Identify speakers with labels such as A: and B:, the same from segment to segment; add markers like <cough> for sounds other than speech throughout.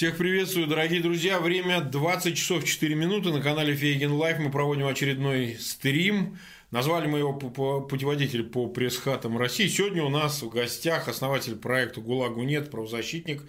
A: Всех приветствую, дорогие друзья. Время 20 часов 4 минуты. На канале Фейгин Live мы проводим очередной стрим. Назвали мы его путеводитель по пресс-хатам России. Сегодня у нас в гостях основатель проекта «ГУЛАГу нет», правозащитник,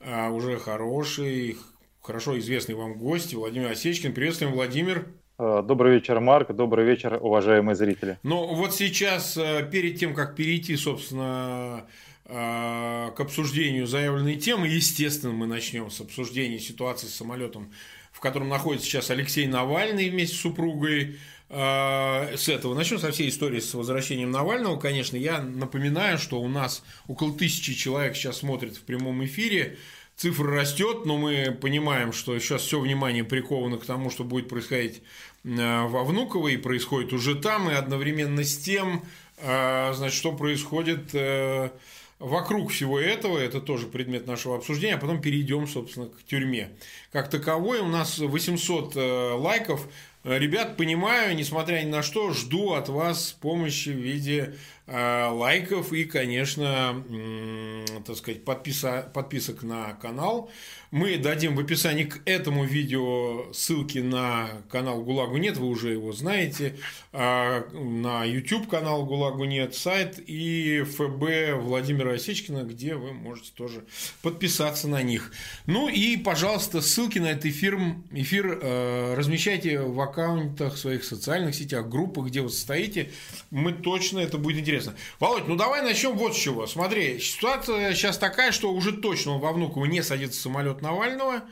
A: а, уже хороший, хорошо известный вам гость Владимир Осечкин. Приветствуем, Владимир.
B: А, добрый вечер, Марк. Добрый вечер, уважаемые зрители.
A: Ну, вот сейчас, э, перед тем, как перейти, собственно, к обсуждению заявленной темы, естественно, мы начнем с обсуждения ситуации с самолетом, в котором находится сейчас Алексей Навальный вместе с супругой. А, с этого начнем, со всей истории с возвращением Навального. Конечно, я напоминаю, что у нас около тысячи человек сейчас смотрит в прямом эфире. Цифра растет, но мы понимаем, что сейчас все внимание приковано к тому, что будет происходить а, во Внуково, и происходит уже там, и одновременно с тем, значит, что происходит э, вокруг всего этого, это тоже предмет нашего обсуждения, а потом перейдем, собственно, к тюрьме. Как таковой у нас 800 э, лайков, Ребят, понимаю, несмотря ни на что, жду от вас помощи в виде лайков и, конечно, э, так сказать, подписа, подписок на канал. Мы дадим в описании к этому видео ссылки на канал ГУЛАГу нет, вы уже его знаете, а, на YouTube канал ГУЛАГу нет, сайт и ФБ Владимира Осечкина, где вы можете тоже подписаться на них. Ну и, пожалуйста, ссылки на этот эфир, эфир э, размещайте в аккаунтах своих социальных сетях, группах, где вы состоите. Мы точно, это будет интересно. Володь, ну давай начнем вот с чего. Смотри, ситуация сейчас такая, что уже точно во Внуково не садится самолет Навального.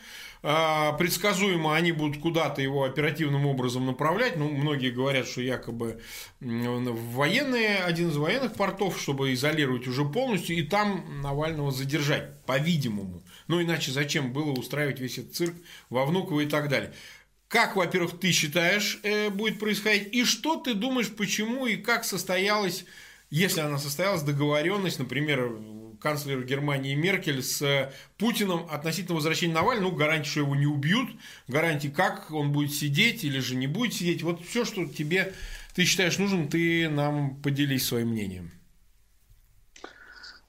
A: А, предсказуемо они будут куда-то его оперативным образом направлять. Ну, многие говорят, что якобы в военные, один из военных портов, чтобы изолировать уже полностью, и там Навального задержать, по-видимому. Ну, иначе зачем было устраивать весь этот цирк во Внуково и так далее. Как, во-первых, ты считаешь, э, будет происходить, и что ты думаешь, почему и как состоялась, если она состоялась, договоренность, например, канцлера Германии Меркель с Путиным относительно возвращения Навального, ну, гарантии, что его не убьют, гарантии, как он будет сидеть или же не будет сидеть. Вот все, что тебе ты считаешь нужным, ты нам поделись своим мнением.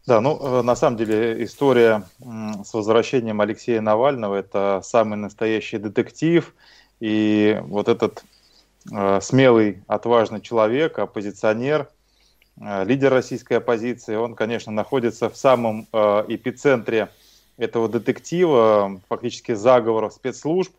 B: Да, ну, э, на самом деле история с возвращением Алексея Навального – это самый настоящий детектив. И вот этот э, смелый, отважный человек, оппозиционер – Э, лидер российской оппозиции, он, конечно, находится в самом э, эпицентре этого детектива, фактически заговоров спецслужб.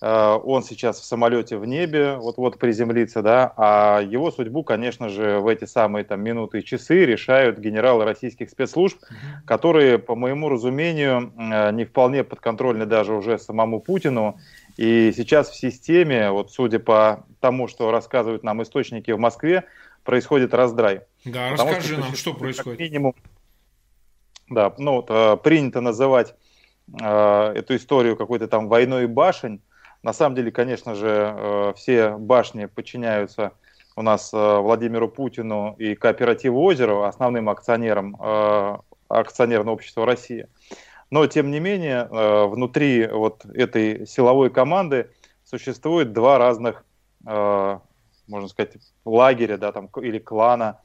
B: Э, он сейчас в самолете в небе, вот-вот приземлится, да, а его судьбу, конечно же, в эти самые там минуты и часы решают генералы российских спецслужб, которые, по моему разумению, не вполне подконтрольны даже уже самому Путину. И сейчас в системе, вот судя по тому, что рассказывают нам источники в Москве, происходит раздрай.
A: Да, Потому расскажи что, нам, что происходит.
B: Минимум, да, ну вот, э, принято называть э, эту историю какой-то там войной башень. На самом деле, конечно же, э, все башни подчиняются у нас э, Владимиру Путину и кооперативу Озеро, основным акционером э, акционерного общества России. Но, тем не менее, э, внутри вот этой силовой команды существует два разных э, можно сказать, лагеря да, там, или клана.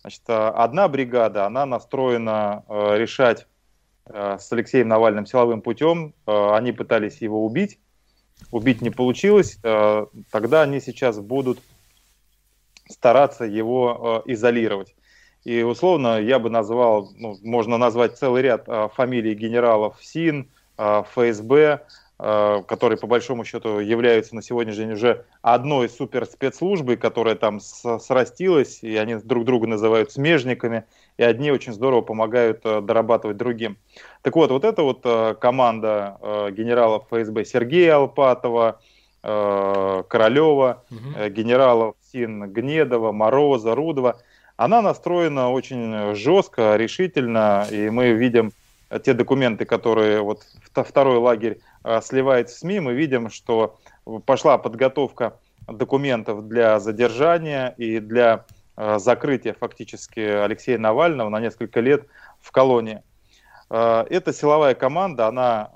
B: Значит, э, одна бригада, она настроена э, решать э, с Алексеем Навальным силовым путем. Э, они пытались его убить, убить не получилось. Э, тогда они сейчас будут стараться его э, изолировать. И условно я бы назвал, ну, можно назвать целый ряд э, фамилий генералов СИН, э, ФСБ, которые по большому счету являются на сегодняшний день уже одной суперспецслужбой, которая там срастилась, и они друг друга называют смежниками, и одни очень здорово помогают э, дорабатывать другим. Так вот, вот эта вот э, команда генералов ФСБ Сергея Алпатова, Королева, угу. генералов Син Гнедова, Мороза, Рудова, она настроена очень жестко, решительно, и мы видим те документы, которые вот второй лагерь Э, сливает в СМИ, мы видим, что пошла подготовка документов для задержания и для э, закрытия фактически Алексея Навального на несколько лет в колонии. Э, эта силовая команда, она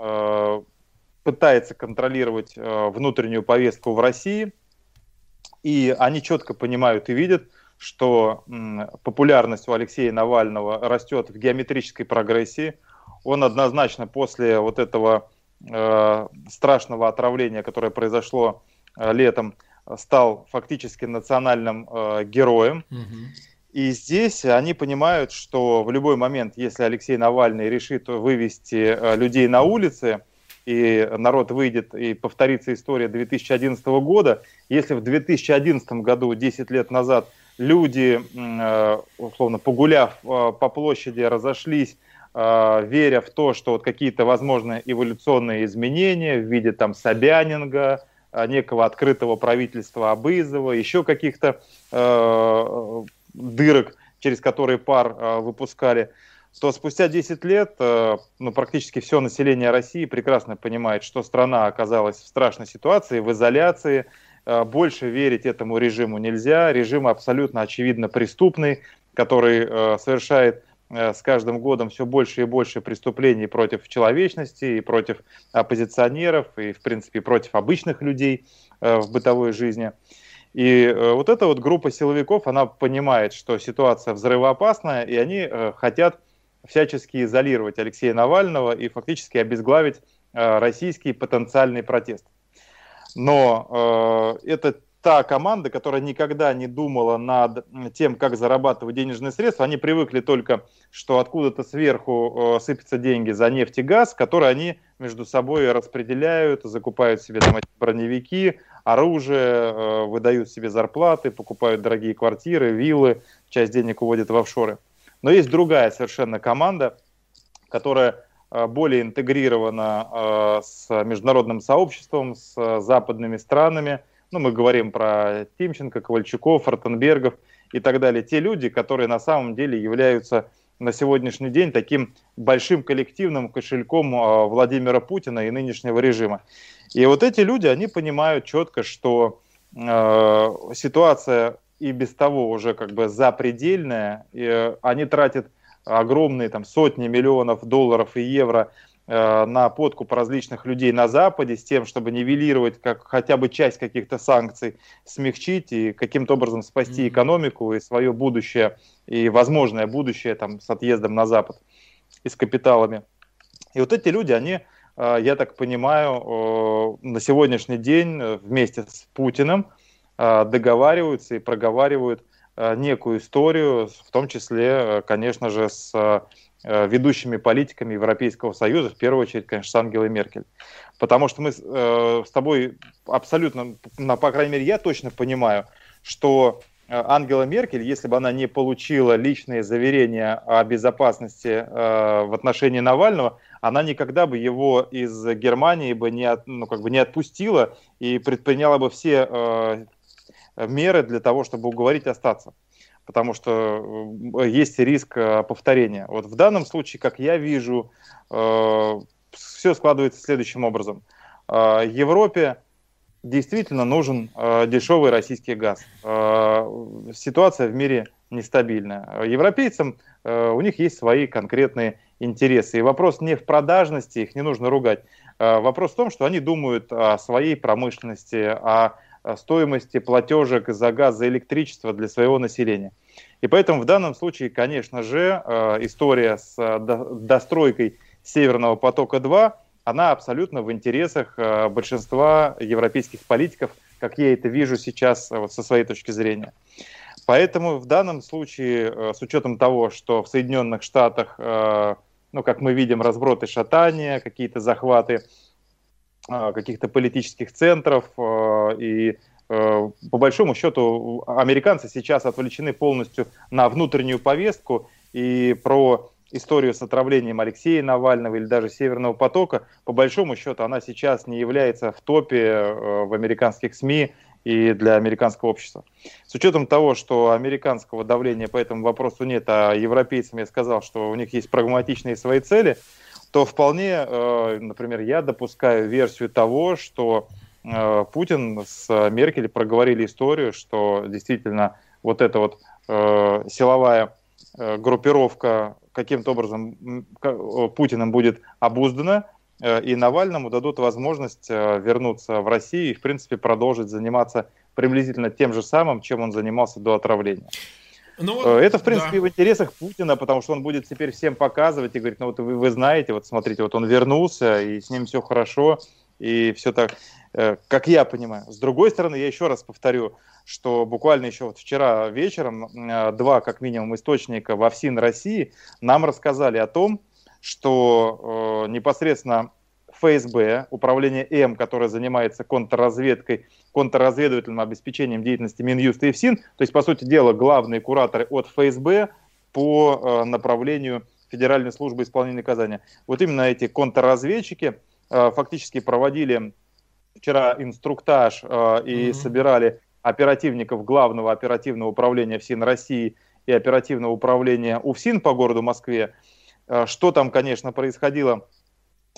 B: пытается контролировать внутреннюю повестку в России, и они четко понимают и видят, что популярность у Алексея Навального растет в геометрической прогрессии. Он однозначно после вот этого э, страшного отравления, которое произошло э, летом, стал фактически национальным э, героем. Угу. И здесь они понимают, что в любой момент, если Алексей Навальный решит вывести э, людей на улицы, и народ выйдет и повторится история 2011 года, если в 2011 году, 10 лет назад, люди, э, условно, погуляв э, по площади, разошлись, веря в то, что вот какие-то возможные эволюционные изменения в виде там Собянинга, некого открытого правительства Абызова, еще каких-то дырок, через которые пар э, выпускали, то спустя 10 лет э, ну, практически все население России прекрасно понимает, что страна оказалась в страшной ситуации, в изоляции, э, больше верить этому режиму нельзя, режим абсолютно очевидно преступный, который совершает с каждым годом все больше и больше преступлений против человечности и против оппозиционеров, и, в принципе, против обычных людей в бытовой жизни. И э, вот эта вот группа силовиков, она понимает, что ситуация взрывоопасная, и они э, хотят всячески изолировать Алексея Навального и фактически обезглавить э, российский потенциальный протест. Но это та команда, которая никогда не думала над тем, как зарабатывать денежные средства. Они привыкли только, что откуда-то сверху сыпятся деньги за нефть и газ, которые они между собой распределяют, закупают себе там броневики, оружие, э, выдают себе зарплаты, покупают дорогие квартиры, виллы, часть денег уводят в офшоры. Но есть другая совершенно команда, которая э, более интегрирована э, с международным сообществом, с западными странами. Ну, мы говорим про Тимченко, Ковальчуков, Ротенбергов и так далее. Те люди, которые на самом деле являются на сегодняшний день таким большим коллективным кошельком Владимира Путина и нынешнего режима. И вот эти люди, они понимают четко, что э, ситуация и без того уже как бы запредельная, и э, они тратят огромные там сотни миллионов долларов и евро на подкуп различных людей на Западе с тем, чтобы нивелировать как, хотя бы часть каких-то санкций, смягчить и каким-то образом спасти экономику и свое будущее, и возможное будущее там, с отъездом на Запад и с капиталами. И вот эти люди, они а, я так понимаю, на сегодняшний день э, вместе с Путиным договариваются и проговаривают некую историю, в том числе, э, конечно же, с э, ведущими политиками Европейского Союза, в первую очередь, конечно, с Ангелой Меркель. Потому что мы с тобой абсолютно, по крайней мере, я точно понимаю, что Ангела Меркель, если бы она не получила личные заверения о безопасности в отношении Навального, она никогда бы его из Германии бы не, ну, как бы не отпустила и предприняла бы все э, меры для того, чтобы уговорить остаться. Потому что э, есть риск э, повторения. Вот в данном случае, как я вижу, э, все складывается следующим образом. Европе действительно нужен дешевый российский газ. Ситуация в мире нестабильная. Европейцам у них есть свои конкретные интересы. И вопрос не в продажности, их не нужно ругать. Вопрос в том, что они думают о своей промышленности, о стоимости платежек за газ, за электричество для своего населения. И поэтому в данном случае, конечно же, э, история с э, достройкой Северного потока-2, она абсолютно в интересах э, большинства европейских политиков, как я это вижу сейчас вот со своей точки зрения. Поэтому в данном случае, с учетом того, что в Соединенных Штатах ну, как мы видим, разброты шатания, какие-то захваты каких-то политических центров. А, и а, по большому счету американцы сейчас отвлечены полностью на внутреннюю повестку и про историю с отравлением Алексея Навального или даже Северного потока, по большому счету она сейчас не является в топе в американских СМИ и для американского общества. С учетом того, что американского давления по этому вопросу нет, а европейцам я сказал, что у них есть прагматичные свои цели, то вполне, э, например, я допускаю версию того, что э, Путин с Меркель проговорили историю, что действительно вот эта вот э, силовая группировка каким-то образом Путиным будет обуздана, и Навальному дадут возможность вернуться в Россию и, в принципе, продолжить заниматься приблизительно тем же самым, чем он занимался до отравления. Ну, вот, это, в принципе, да. в интересах Путина, потому что он будет теперь всем показывать и говорить, ну вот вы, вы знаете, вот смотрите, вот он вернулся, и с ним все хорошо, и все так, э, как я понимаю. С другой стороны, я еще раз повторю, что буквально еще вот вчера вечером э, два, как минимум, источника во ФСИН России нам рассказали о том, что э, непосредственно ФСБ, управление М, которое занимается контрразведкой, контрразведывательным обеспечением деятельности Минюста и ФСИН, то есть, по сути дела, главные кураторы от ФСБ по э, направлению Федеральной службы исполнения наказания. Вот именно эти контрразведчики э, фактически проводили вчера инструктаж э, и mm-hmm. собирали оперативников Главного оперативного управления ФСИН России и оперативного управления УФСИН по городу Москве. Что там, конечно, происходило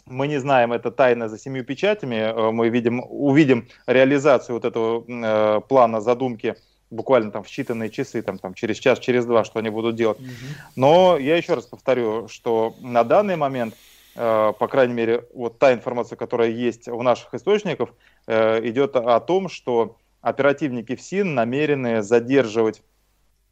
B: мы не знаем, это тайна за семью печатями. Э, мы видим, увидим реализацию вот этого э, плана, задумки буквально там в считанные часы, там, там через час, через два, что они будут делать. Угу. Но я еще раз повторю, что на данный момент, э, по крайней мере, вот та информация, которая есть у наших источников, э, идет о том, что оперативники ФСИН намерены задерживать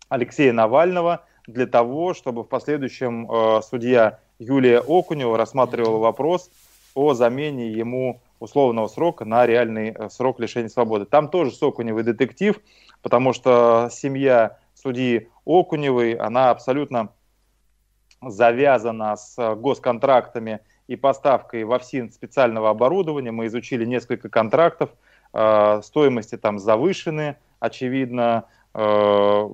B: Алексея Навального для того, чтобы в последующем э, судья Юлия Окунева рассматривала вопрос о замене ему условного срока на реальный э, срок лишения свободы. Там тоже Сокуневый детектив, потому что семья судьи Окуневой, она абсолютно завязана с госконтрактами и поставкой во ФСИН специального оборудования. Мы изучили несколько контрактов, э, стоимости там завышены, очевидно. Э,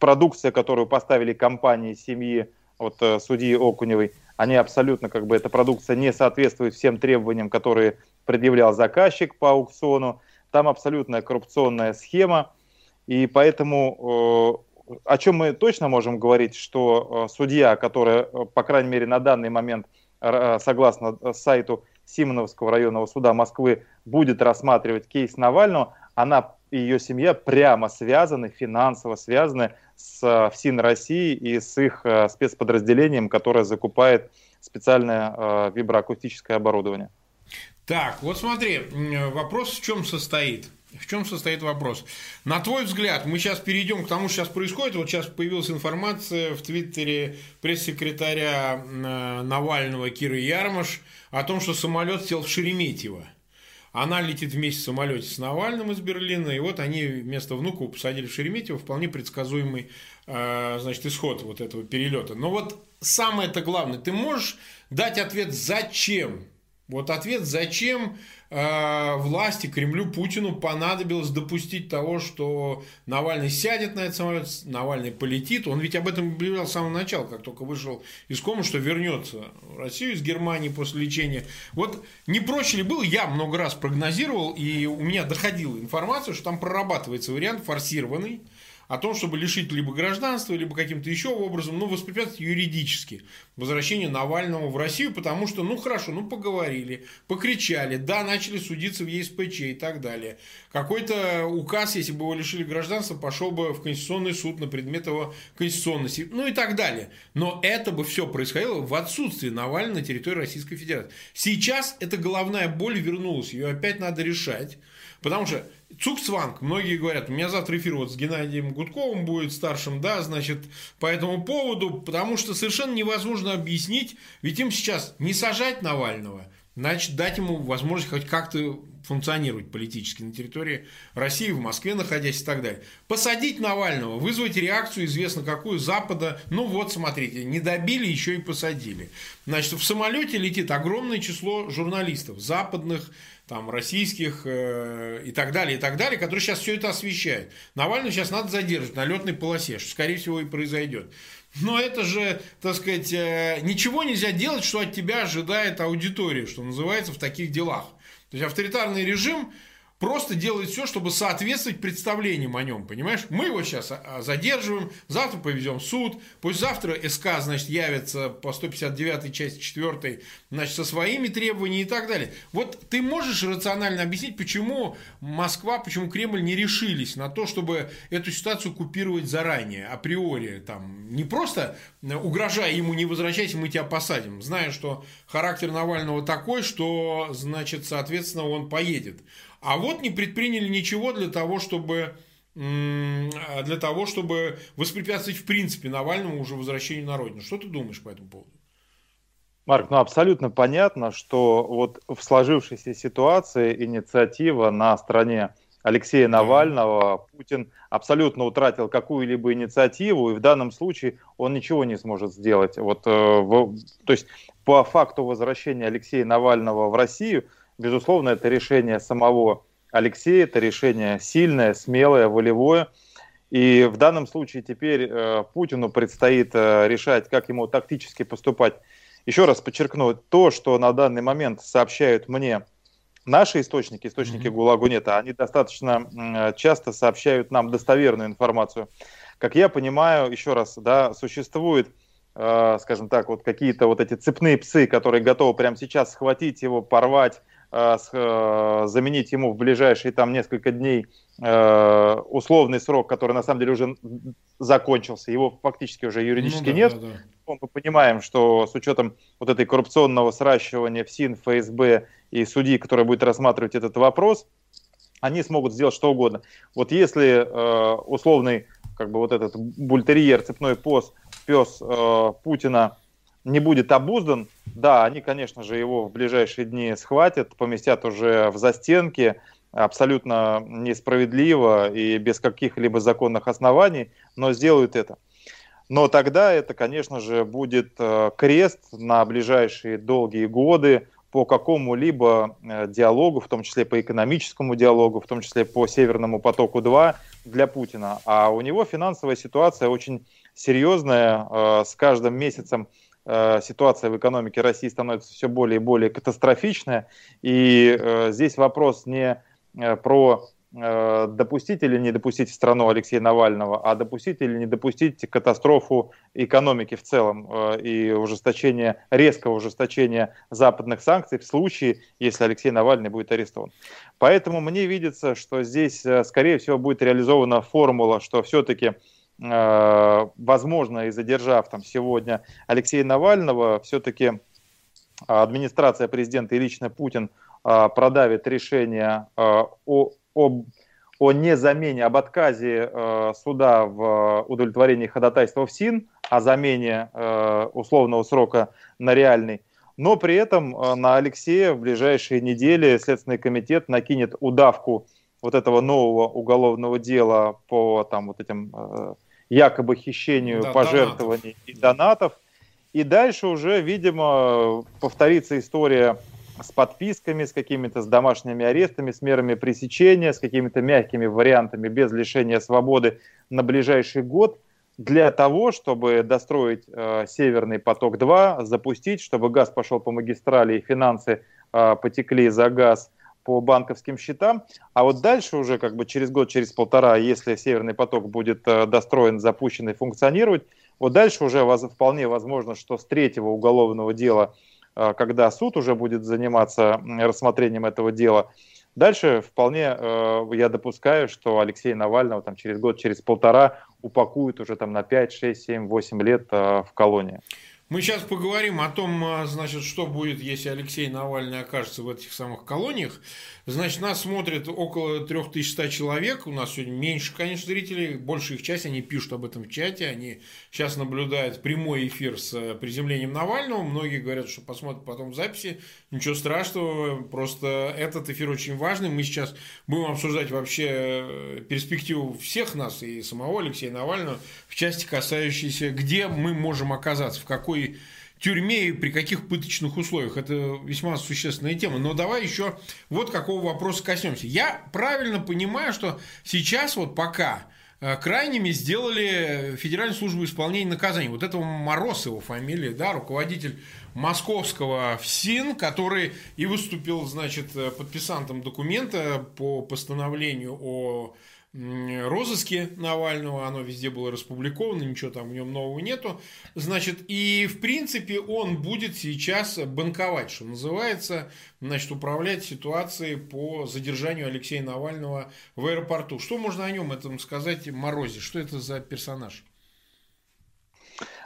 B: продукция, которую поставили компании семьи от э, судьи Окуневой, они абсолютно, как бы, эта продукция не соответствует всем требованиям, которые предъявлял заказчик по аукциону. Там абсолютная коррупционная схема, и поэтому э, о чем мы точно можем говорить, что э, судья, которая, по крайней мере, на данный момент, согласно сайту Симоновского районного суда Москвы, будет рассматривать кейс Навального, она и ее семья прямо связаны, финансово связаны с ФСИН России и с их э, спецподразделением, которое закупает специальное э, виброакустическое оборудование.
A: Так, вот смотри, вопрос в чем состоит. В чем состоит вопрос? На твой взгляд, мы сейчас перейдем к тому, что сейчас происходит. Вот сейчас появилась информация в Твиттере пресс-секретаря э, Навального Киры Ярмаш о том, что самолет сел в Шереметьево. Она летит вместе в самолете с Навальным из Берлина, и вот они вместо Внукова посадили в Шереметьево, вполне предсказуемый э, значит, исход вот этого перелета. Но вот самое-то главное, ты можешь дать ответ «зачем?» Вот ответ «зачем?» Э, власти, Кремлю, Путину понадобилось допустить того, что Навальный сядет на этот самолет, Навальный полетит. Он ведь об этом объявлял с самого начала, как только вышел из комы, что вернется в Россию из Германии после лечения. Вот не проще ли было, я много раз прогнозировал, и у меня доходила информация, что там прорабатывается вариант форсированный, о том, чтобы лишить либо гражданства, либо каким-то еще образом, ну, воспрепятствовать юридически возвращению Навального в Россию, потому что, ну, хорошо, ну, поговорили, покричали, да, начали судиться в ЕСПЧ и так далее. Какой-то указ, если бы его лишили гражданства, пошел бы в Конституционный суд на предмет его конституционности, ну, и так далее. Но это бы все происходило в отсутствии Навального на территории Российской Федерации. Сейчас эта головная боль вернулась, ее опять надо решать. Потому что Цукцванг, многие говорят, у меня завтра эфир вот с Геннадием Гудковым будет старшим, да, значит, по этому поводу, потому что совершенно невозможно объяснить, ведь им сейчас не сажать Навального, значит, дать ему возможность хоть как-то функционировать политически на территории России, в Москве находясь и так далее. Посадить Навального, вызвать реакцию, известно какую, Запада, ну вот, смотрите, не добили, еще и посадили. Значит, в самолете летит огромное число журналистов, западных, там, российских э, и так далее, и так далее, которые сейчас все это освещают. Навального сейчас надо задерживать на летной полосе, что, скорее всего, и произойдет. Но это же, так сказать, э, ничего нельзя делать, что от тебя ожидает аудитория, что называется, в таких делах. То есть авторитарный режим просто делает все, чтобы соответствовать представлениям о нем, понимаешь? Мы его сейчас а, а, задерживаем, завтра повезем в суд, пусть завтра СК, значит, явится по 159 части 4, значит, со своими требованиями и так далее. Вот ты можешь рационально объяснить, почему Москва, почему Кремль не решились на то, чтобы эту ситуацию купировать заранее, априори, там, не просто угрожая ему, не возвращайся, мы тебя посадим, зная, что характер Навального такой, что, значит, соответственно, он поедет. А вот не предприняли ничего для того, чтобы для того, чтобы воспрепятствовать в принципе Навальному уже возвращению на родину. Что ты думаешь по этому поводу?
B: Марк, ну абсолютно понятно, что вот в сложившейся ситуации инициатива на стороне Алексея Навального, Путин абсолютно утратил какую-либо инициативу, и в данном случае он ничего не сможет сделать. Вот, э, в, то есть по факту возвращения Алексея Навального в Россию, безусловно, это решение самого Алексея, это решение сильное, смелое, волевое. И в данном случае теперь э, Путину предстоит э, решать, как ему тактически поступать еще раз подчеркну, то, что на данный момент сообщают мне наши источники, источники mm-hmm. ГУЛАГу нет, они достаточно часто сообщают нам достоверную информацию. Как я понимаю, еще раз, да, существует, э, скажем так, вот какие-то вот эти цепные псы, которые готовы прямо сейчас схватить его, порвать, э, э, заменить ему в ближайшие там несколько дней э, условный срок, который на самом деле уже закончился, его фактически уже юридически ну, да, нет. Да, да мы понимаем, что с учетом вот этой коррупционного сращивания в СИН, ФСБ и судьи, которые будет рассматривать этот вопрос, они смогут сделать что угодно. Вот если э, условный, как бы вот этот бультерьер, цепной пес, пес э, Путина не будет обуздан, да, они, конечно же, его в ближайшие дни схватят, поместят уже в застенки, абсолютно несправедливо и без каких-либо законных оснований, но сделают это. Но тогда это, конечно же, будет э, крест на ближайшие долгие годы по какому-либо э, диалогу, в том числе по экономическому диалогу, в том числе по Северному потоку-2 для Путина. А у него финансовая ситуация очень серьезная. Э, с каждым месяцем ситуация в экономике России становится все более и более катастрофичная. И здесь вопрос не про Э, допустить или не допустить страну Алексея Навального, а допустить или не допустить катастрофу экономики в целом э, и ужесточение, резкого ужесточения западных санкций в случае, если Алексей Навальный будет арестован. Поэтому мне видится, что здесь, э, скорее всего, будет реализована формула, что все-таки возможно, и задержав там сегодня Алексея Навального, все-таки администрация президента и лично Путин продавит решение о об, о незамене, об отказе э, суда в удовлетворении ходатайства в СИН, о замене э, условного срока на реальный. Но при этом э, на Алексея в ближайшие недели Следственный комитет накинет удавку вот этого нового уголовного дела по там, вот этим э, якобы хищению да, пожертвований донатов. и донатов. И дальше уже, видимо, повторится история с подписками, с какими-то с домашними арестами, с мерами пресечения, с какими-то мягкими вариантами без лишения свободы на ближайший год для того, чтобы достроить э, Северный поток-2, запустить, чтобы газ пошел по магистрали и финансы э, потекли за газ по банковским счетам. А вот дальше уже как бы через год, через полтора, если Северный поток будет э, достроен, запущен и функционировать, вот дальше уже вполне возможно, что с третьего уголовного дела Э, когда суд уже будет заниматься рассмотрением этого дела. Дальше вполне э, я допускаю, что Алексея Навального там, через год, через полтора упакуют уже там, на 5, 6, 7, 8 лет в колонии.
A: Мы сейчас поговорим о том, а, значит, что будет, если Алексей Навальный окажется в этих самых колониях. Значит, нас смотрит около 3100 человек. У нас сегодня меньше, конечно, зрителей. Большая их часть, они пишут об этом в чате. Они сейчас наблюдают прямой эфир с э, приземлением Навального. Многие говорят, что посмотрят потом записи. Ничего страшного. Просто этот эфир очень важный. Мы сейчас будем обсуждать вообще э, перспективу всех нас и самого Алексея Навального в части, касающейся, где мы можем оказаться, в какой тюрьме и при каких пыточных условиях. Это весьма существенная тема. Но давай еще вот какого вопроса коснемся. Я правильно понимаю, что сейчас вот пока э, крайними сделали Федеральную службу исполнения наказаний. Вот этого Мороз его фамилия, да, руководитель московского ФСИН, который и выступил, значит, э, подписантом документа по постановлению о розыске Навального, оно везде было распубликовано, ничего там в нем нового нету. Значит, и в принципе он будет сейчас банковать, что называется, значит, управлять ситуацией по задержанию Алексея Навального в аэропорту. Что можно о нем этом сказать, Морозе? Что это за персонаж?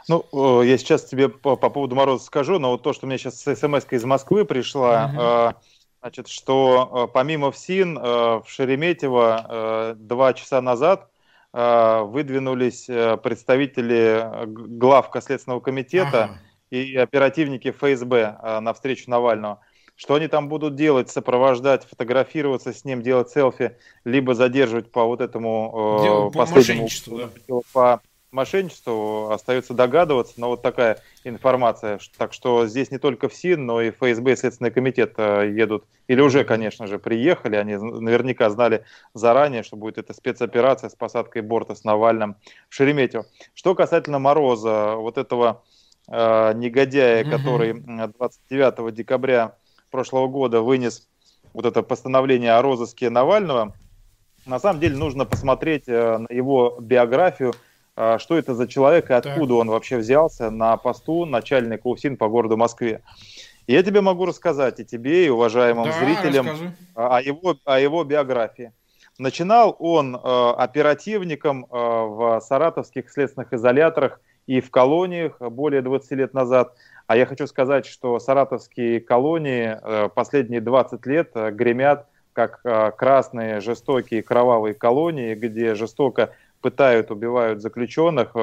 B: Ну, э, я сейчас тебе по, по поводу Мороза скажу, но вот то, что мне сейчас смс из Москвы пришла, угу значит, что помимо ФСИН в Шереметьево два часа назад выдвинулись представители главка Следственного комитета ага. и оперативники ФСБ на встречу Навального. Что они там будут делать? Сопровождать, фотографироваться с ним, делать селфи, либо задерживать по вот этому
A: Дело последнему
B: по, по мошенничеству, остается догадываться, но вот такая информация. Так что здесь не только ФСИН, но и ФСБ и Следственный комитет э, едут, или уже, конечно же, приехали, они наверняка знали заранее, что будет эта спецоперация с посадкой борта с Навальным в Шереметьево. Что касательно Мороза, вот этого э, негодяя, который 29 декабря прошлого года вынес вот это постановление о розыске Навального, на самом деле нужно посмотреть э, на его биографию, э, что это за человек и откуда так. он вообще взялся на посту начальника УФСИН по городу Москве. Я тебе могу рассказать и тебе, и уважаемым да, зрителям о его, о его биографии. Начинал он э, оперативником э, в саратовских следственных изоляторах и в колониях более 20 лет назад. А я хочу сказать, что саратовские колонии э, последние 20 лет э, гремят как э, красные, жестокие, кровавые колонии, где жестоко пытают, убивают заключенных,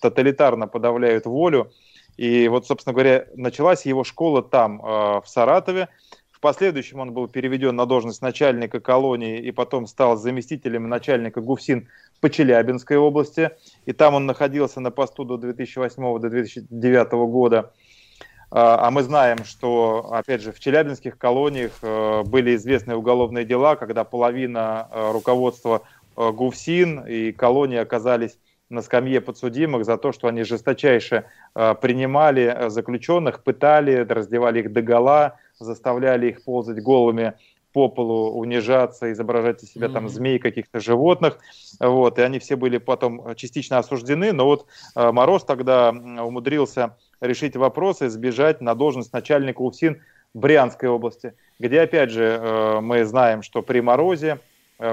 B: тоталитарно подавляют волю. И вот, собственно говоря, началась его школа там, в Саратове. В последующем он был переведен на должность начальника колонии и потом стал заместителем начальника ГУФСИН по Челябинской области. И там он находился на посту до 2008-2009 года. А, а мы знаем, что, опять же, в челябинских колониях э, были известные уголовные дела, когда половина э, руководства э, ГУФСИН и колонии оказались на скамье подсудимых за то, что они жесточайше принимали заключенных, пытали, раздевали их догола, заставляли их ползать голыми по полу, унижаться, изображать из себя mm-hmm. там змей, каких-то животных. Вот, и они все были потом частично осуждены, но вот Мороз тогда умудрился решить вопрос и сбежать на должность начальника УФСИН Брянской области, где, опять же, э, мы знаем, что при морозе э,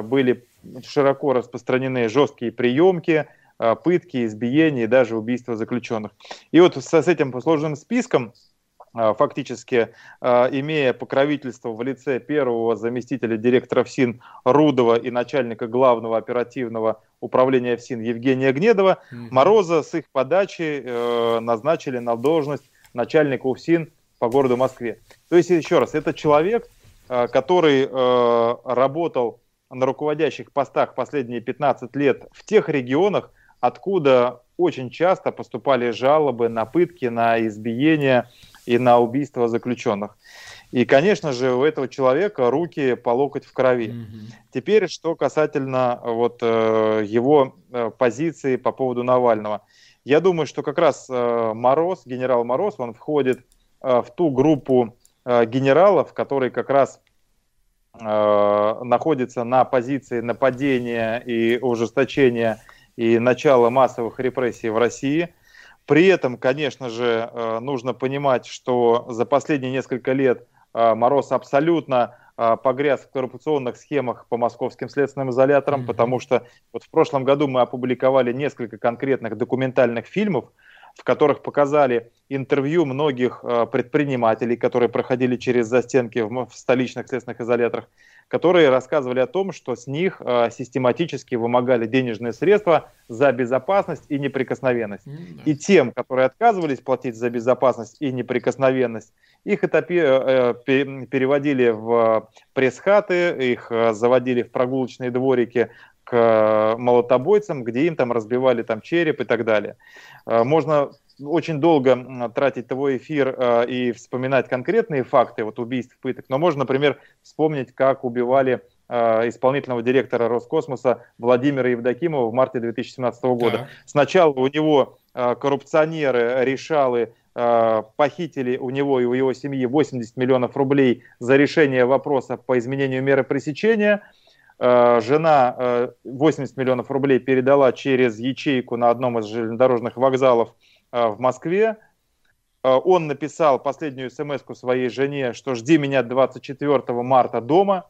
B: были широко распространены жесткие приемки, э, пытки, избиения и даже убийства заключенных. И вот с этим сложным списком фактически имея покровительство в лице первого заместителя директора ФСИН Рудова и начальника главного оперативного управления ФСИН Евгения Гнедова, mm-hmm. Мороза с их подачи э, назначили на должность начальника УФСИН по городу Москве. То есть, еще раз, это человек, э, который э, работал на руководящих постах последние 15 лет в тех регионах, откуда очень часто поступали жалобы на пытки, на избиения и на убийства заключенных. И, конечно же, у этого человека руки по локоть в крови. Mm-hmm. Теперь, что касательно вот, э, его э, позиции по поводу Навального. Я думаю, что как раз э, Мороз, генерал Мороз, он входит в ту группу генералов, которые как раз находятся на позиции нападения и ужесточения и начала массовых репрессий в России. При этом, конечно же, нужно понимать, что за последние несколько лет а, Мороз абсолютно погряз в коррупционных схемах по московским следственным изоляторам, mm-hmm. потому что вот в прошлом году мы опубликовали несколько конкретных документальных фильмов, в которых показали интервью многих а, предпринимателей, которые проходили через застенки в столичных следственных изоляторах, которые рассказывали о том, что с них э, систематически вымогали денежные средства за безопасность и неприкосновенность. Mm-hmm. И тем, которые отказывались платить за безопасность и неприкосновенность, их этапи, э, переводили в пресс-хаты, их э, заводили в прогулочные дворики к молотобойцам, где им там разбивали там череп и так далее. Э, можно очень долго тратить твой эфир э, и вспоминать конкретные факты вот убийств, пыток, но можно, например, вспомнить, как убивали э, исполнительного директора Роскосмоса Владимира Евдокимова в марте 2017 года. Да. Сначала у него э, коррупционеры, решалы похитили у него и у его семьи 80 миллионов рублей за решение вопроса по изменению меры пресечения. Жена 80 миллионов рублей передала через ячейку на одном из железнодорожных вокзалов Э, в Москве. Э, он написал последнюю смс своей жене, что жди меня 24 марта дома.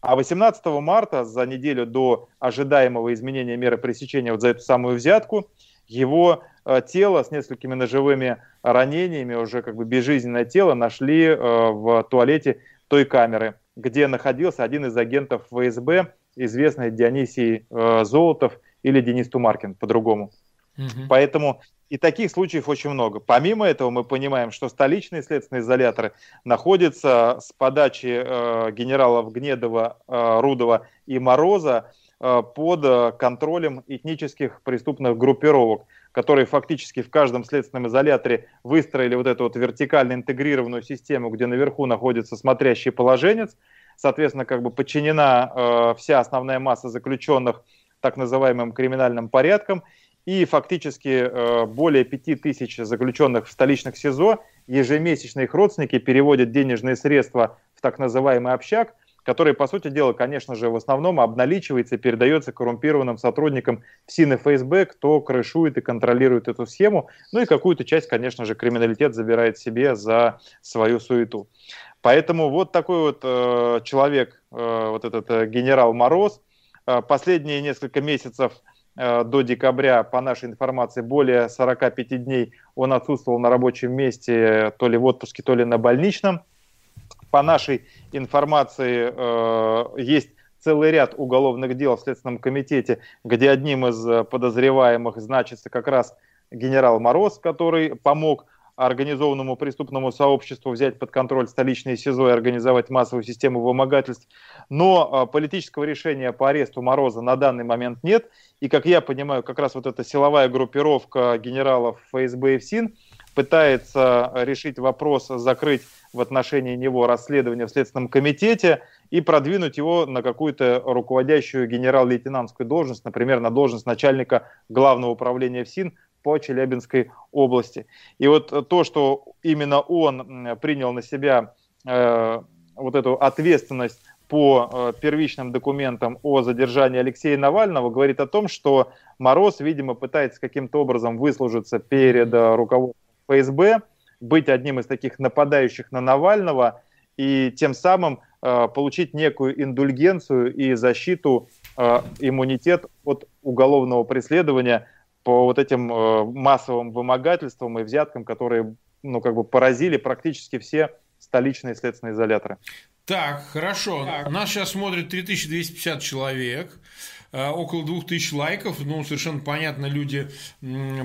B: А 18 марта, за неделю до ожидаемого изменения меры пресечения вот за эту самую взятку, его э, тело с несколькими ножевыми ранениями, уже как бы безжизненное тело, нашли в туалете той камеры, где находился один из агентов ФСБ, известный Дионисий э, Золотов или Денис Тумаркин по-другому. Угу. Поэтому и таких случаев очень много. Помимо этого мы понимаем, что столичные следственные изоляторы находятся с подачи э, генералов Гнедова, э, Рудова и Мороза э, под э, контролем этнических преступных группировок, которые фактически в каждом следственном изоляторе выстроили вот эту вот вертикально интегрированную систему, где наверху находится смотрящий положенец, соответственно, как бы подчинена э, вся основная масса заключенных так называемым криминальным порядком, и фактически э, более 5000 заключенных в столичных СИЗО ежемесячно их родственники переводят денежные средства в так называемый общак, который, по сути дела, конечно же, в основном обналичивается и передается коррумпированным сотрудникам СИН и ФСБ, кто крышует и контролирует эту схему. Ну и какую-то часть, конечно же, криминалитет забирает себе за свою суету. Поэтому вот такой вот э, человек, э, вот этот э, генерал Мороз, э, последние несколько месяцев – Э, до декабря, по нашей информации, более 45 дней он отсутствовал на рабочем месте, то ли в отпуске, то ли на больничном. По нашей информации э, есть целый ряд уголовных дел в Следственном комитете, где одним из подозреваемых значится как раз генерал Мороз, который помог организованному преступному сообществу взять под контроль столичные СИЗО и организовать массовую систему вымогательств. Но э, политического решения по аресту Мороза на данный момент нет. И, как я понимаю, как раз вот эта силовая группировка генералов ФСБ и ФСИН пытается решить вопрос, закрыть в отношении него расследование в Следственном комитете и продвинуть его на какую-то руководящую генерал-лейтенантскую должность, например, на должность начальника главного управления ФСИН, по Челябинской области. И вот то, что именно он принял на себя э, вот эту ответственность по э, первичным документам о задержании Алексея Навального, говорит о том, что Мороз, видимо, пытается каким-то образом выслужиться перед э, руководством ФСБ, быть одним из таких нападающих на Навального и тем самым э, получить некую индульгенцию и защиту, э, иммунитет от уголовного преследования по вот этим э, массовым вымогательствам и взяткам, которые ну, как бы поразили практически все столичные следственные изоляторы.
A: Так, хорошо. Так. Нас сейчас смотрит 3250 человек. Э, около 2000 лайков. Ну, совершенно понятно, люди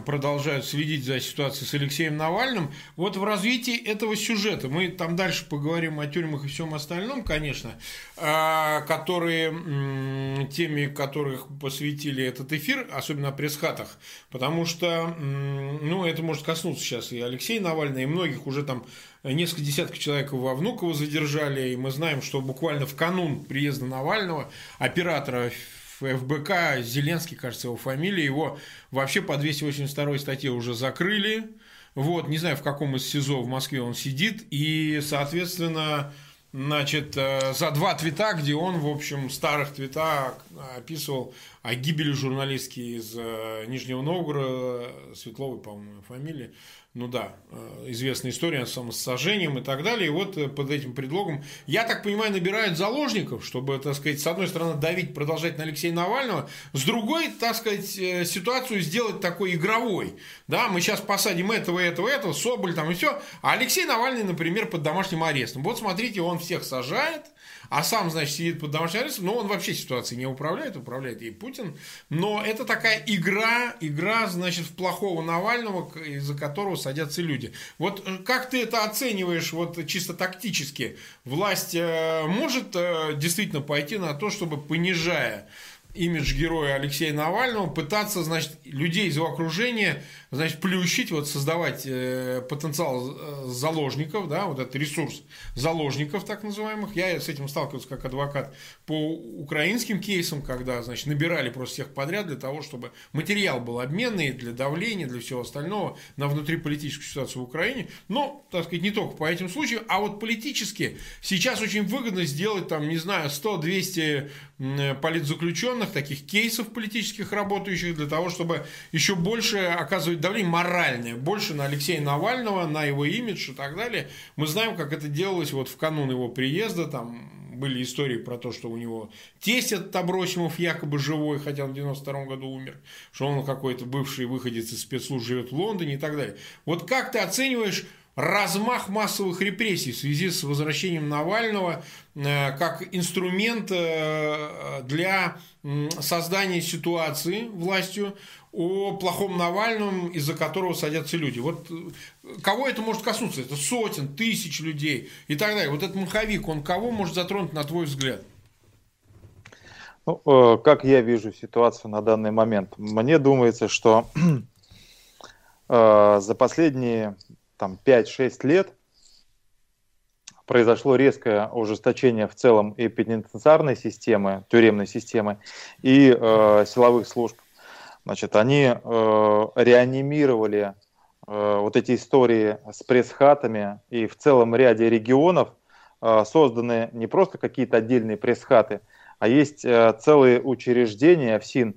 A: продолжают следить за ситуацией с Алексеем Навальным. Вот в развитии этого сюжета, мы там дальше поговорим о тюрьмах и всем остальном, конечно, э, которые, теме которых посвятили этот эфир, особенно о пресс-хатах, потому что, ну, это может коснуться сейчас и Алексея Навального, и многих уже там несколько десятков человек во Внуково задержали, и мы знаем, что буквально в канун приезда Навального оператора ФБК, Зеленский, кажется, его фамилия, его вообще по 282 статье уже закрыли. Вот, не знаю, в каком из СИЗО в Москве он сидит. И, соответственно, значит, э, за два твита, где он, в общем, старых твита описывал о гибели журналистки из э, Нижнего Новгорода, Светловой, по-моему, фамилии ну да, э, известная история с самосожжением и так далее. И вот э, под этим предлогом, я так понимаю, набирают заложников, чтобы, так сказать, с одной стороны давить, продолжать на Алексея Навального, с другой, так сказать, э, ситуацию сделать такой игровой. Да, мы сейчас посадим этого, этого, этого, Соболь там и все. А Алексей Навальный, например, под домашним арестом. Вот смотрите, он всех сажает, а сам, значит, сидит под домашним арестом, но он вообще ситуацией не управляет, управляет и Путин. Но это такая игра, игра, значит, в плохого Навального, из-за которого садятся люди. Вот э, как ты это оцениваешь вот чисто тактически? Власть э, может э, действительно пойти на то, чтобы понижая имидж героя Алексея Навального, пытаться, значит, людей из его окружения значит, плющить, вот создавать э, потенциал э, заложников, да, вот этот ресурс заложников так называемых. Я с этим сталкивался как адвокат по украинским кейсам, когда, значит, набирали просто всех подряд для того, чтобы материал был обменный для давления, для всего остального на внутриполитическую ситуацию в Украине. Но, так сказать, не только по этим случаям, а вот политически сейчас очень выгодно сделать, там, не знаю, 100-200 политзаключенных, таких кейсов политических работающих, для того, чтобы еще больше оказывать давление моральное больше на Алексея Навального, на его имидж и так далее. Мы знаем, как это делалось вот в канун его приезда, там были истории про то, что у него тесть этот Абросимов якобы живой, хотя он в 92 году умер, что он какой-то бывший выходец из спецслужб живет в Лондоне и так далее. Вот как ты оцениваешь размах массовых репрессий в связи с возвращением Навального э, как инструмент э, для создания ситуации властью о плохом Навальном, из-за которого садятся люди. Вот э, кого это может коснуться? Это сотен, тысяч людей и так далее. Вот этот маховик, он кого может затронуть, на твой взгляд?
B: Ну, как я вижу ситуацию на данный момент? Мне думается, что <clears throat> за последние там 5-6 лет произошло резкое ужесточение в целом и пенитенциарной системы, тюремной системы, и э, силовых служб. Значит, они э, реанимировали э, вот эти истории с пресс-хатами, и в целом ряде регионов э, созданы не просто какие-то отдельные пресс-хаты, а есть э, целые учреждения ФСИН,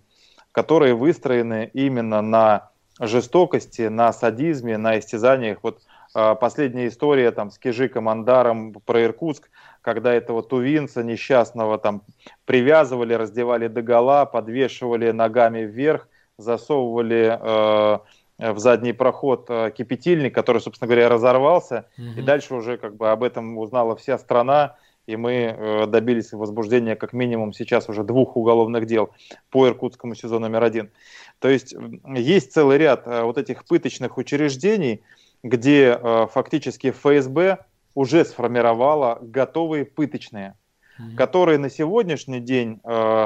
B: которые выстроены именно на жестокости, на садизме, на истязаниях. Вот э, последняя история там с Кижиком Андаром про Иркутск, когда этого тувинца несчастного там привязывали, раздевали догола, подвешивали ногами вверх, засовывали э, в задний проход э, кипятильник, который, собственно говоря, разорвался, угу. и дальше уже как бы об этом узнала вся страна, и мы э, добились возбуждения как минимум сейчас уже двух уголовных дел по Иркутскому СИЗО номер один. То есть есть целый ряд э, вот этих пыточных учреждений, где э, фактически ФСБ уже сформировала готовые пыточные, mm-hmm. которые на сегодняшний день,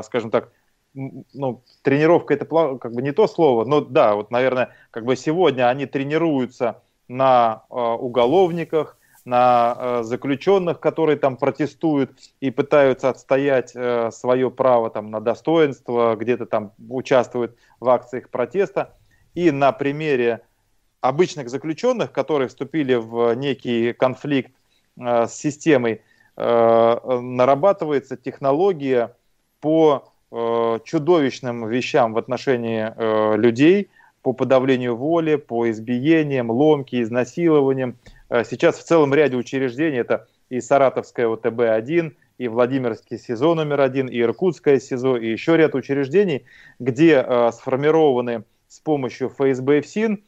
B: скажем так, ну, тренировка это как бы не то слово, но да, вот, наверное, как бы сегодня они тренируются на уголовниках, на э, заключенных, которые там протестуют и пытаются отстоять э, свое право там, на достоинство, где-то там участвуют в акциях протеста. И на примере обычных заключенных, которые вступили в некий конфликт э, с системой, нарабатывается технология по чудовищным вещам в отношении людей, по подавлению воли, по избиениям, ломке, изнасилованиям, сейчас в целом ряде учреждений, это и Саратовская ОТБ-1, и Владимирский СИЗО номер один, и Иркутское СИЗО, и еще ряд учреждений, где э, сформированы с помощью ФСБ и ФСИН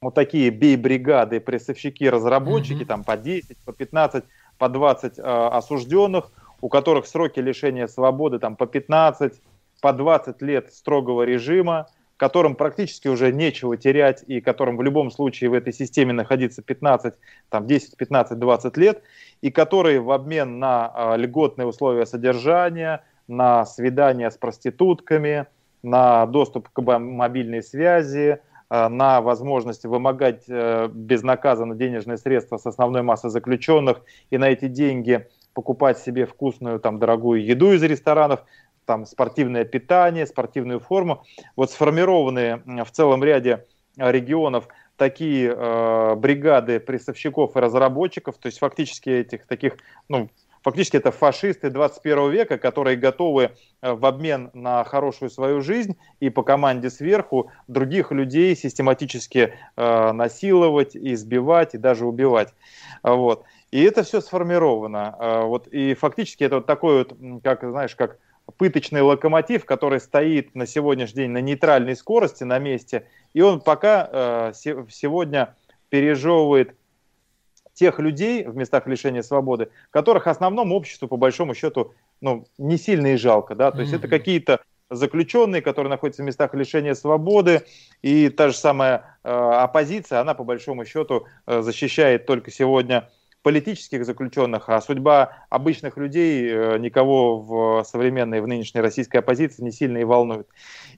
B: вот такие бей-бригады, прессовщики, разработчики, mm-hmm. там по 10, по 15, по 20 э, осужденных, у которых сроки лишения свободы там по 15, по 20 лет строгого режима, которым практически уже нечего терять и которым в любом случае в этой системе находиться 15, там 10, 15, 20 лет, и которые в обмен на э, льготные условия содержания, на свидания с проститутками, на доступ к мобильной связи, э, на возможность вымогать э, безнаказанно денежные средства с основной массы заключенных и на эти деньги покупать себе вкусную, там, дорогую еду из ресторанов, там спортивное питание, спортивную форму. Вот сформированные в целом ряде э, регионов такие э, бригады прессовщиков и разработчиков, то есть фактически этих таких, ну, фактически это фашисты 21 века, которые готовы э, в обмен на хорошую свою жизнь и по команде сверху других людей систематически э, насиловать, избивать и даже убивать. Вот. И это все сформировано. Э, вот, и фактически это вот такой вот, как, знаешь, как пыточный локомотив, который стоит на сегодняшний день на нейтральной скорости, на месте, и он пока э, сегодня пережевывает тех людей в местах лишения свободы, которых основному обществу, по большому счету, ну, не сильно и жалко, да, то есть mm-hmm. это какие-то заключенные, которые находятся в местах лишения свободы, и та же самая э, оппозиция, она по большому счету э, защищает только сегодня политических заключенных, а судьба обычных людей э, никого в современной, в нынешней российской оппозиции не сильно и волнует.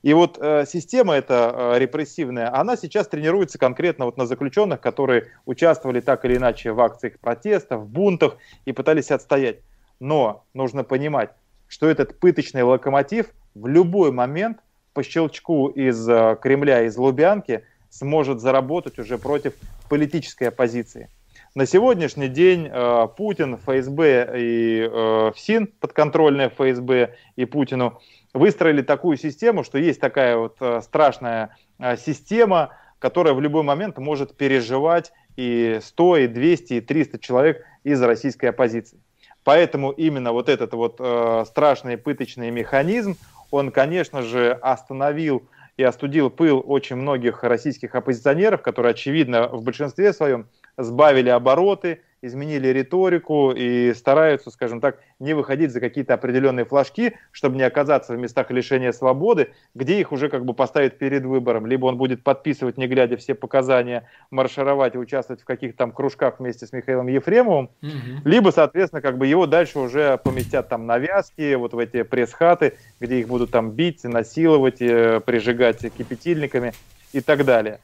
B: И вот э, система эта э, репрессивная, она сейчас тренируется конкретно вот на заключенных, которые участвовали так или иначе в акциях протеста, в бунтах и пытались отстоять. Но нужно понимать, что этот пыточный локомотив в любой момент по щелчку из Кремля, из Лубянки сможет заработать уже против политической оппозиции. На сегодняшний день э, Путин, ФСБ и э, ФСИН, подконтрольная ФСБ и Путину, выстроили такую систему, что есть такая вот э, страшная э, система, которая в любой момент может переживать и 100, и 200, и 300 человек из российской оппозиции. Поэтому именно вот этот вот э, страшный пыточный механизм, он, конечно же, остановил и остудил пыл очень многих российских оппозиционеров, которые, очевидно, в большинстве своем сбавили обороты, изменили риторику и стараются, скажем так, не выходить за какие-то определенные флажки, чтобы не оказаться в местах лишения свободы, где их уже как бы поставят перед выбором. Либо он будет подписывать, не глядя все показания, маршировать и участвовать в каких-то там кружках вместе с Михаилом Ефремовым, угу. либо, соответственно, как бы его дальше уже поместят там навязки, вот в эти пресс-хаты, где их будут там бить, насиловать, э, прижигать кипятильниками и так далее.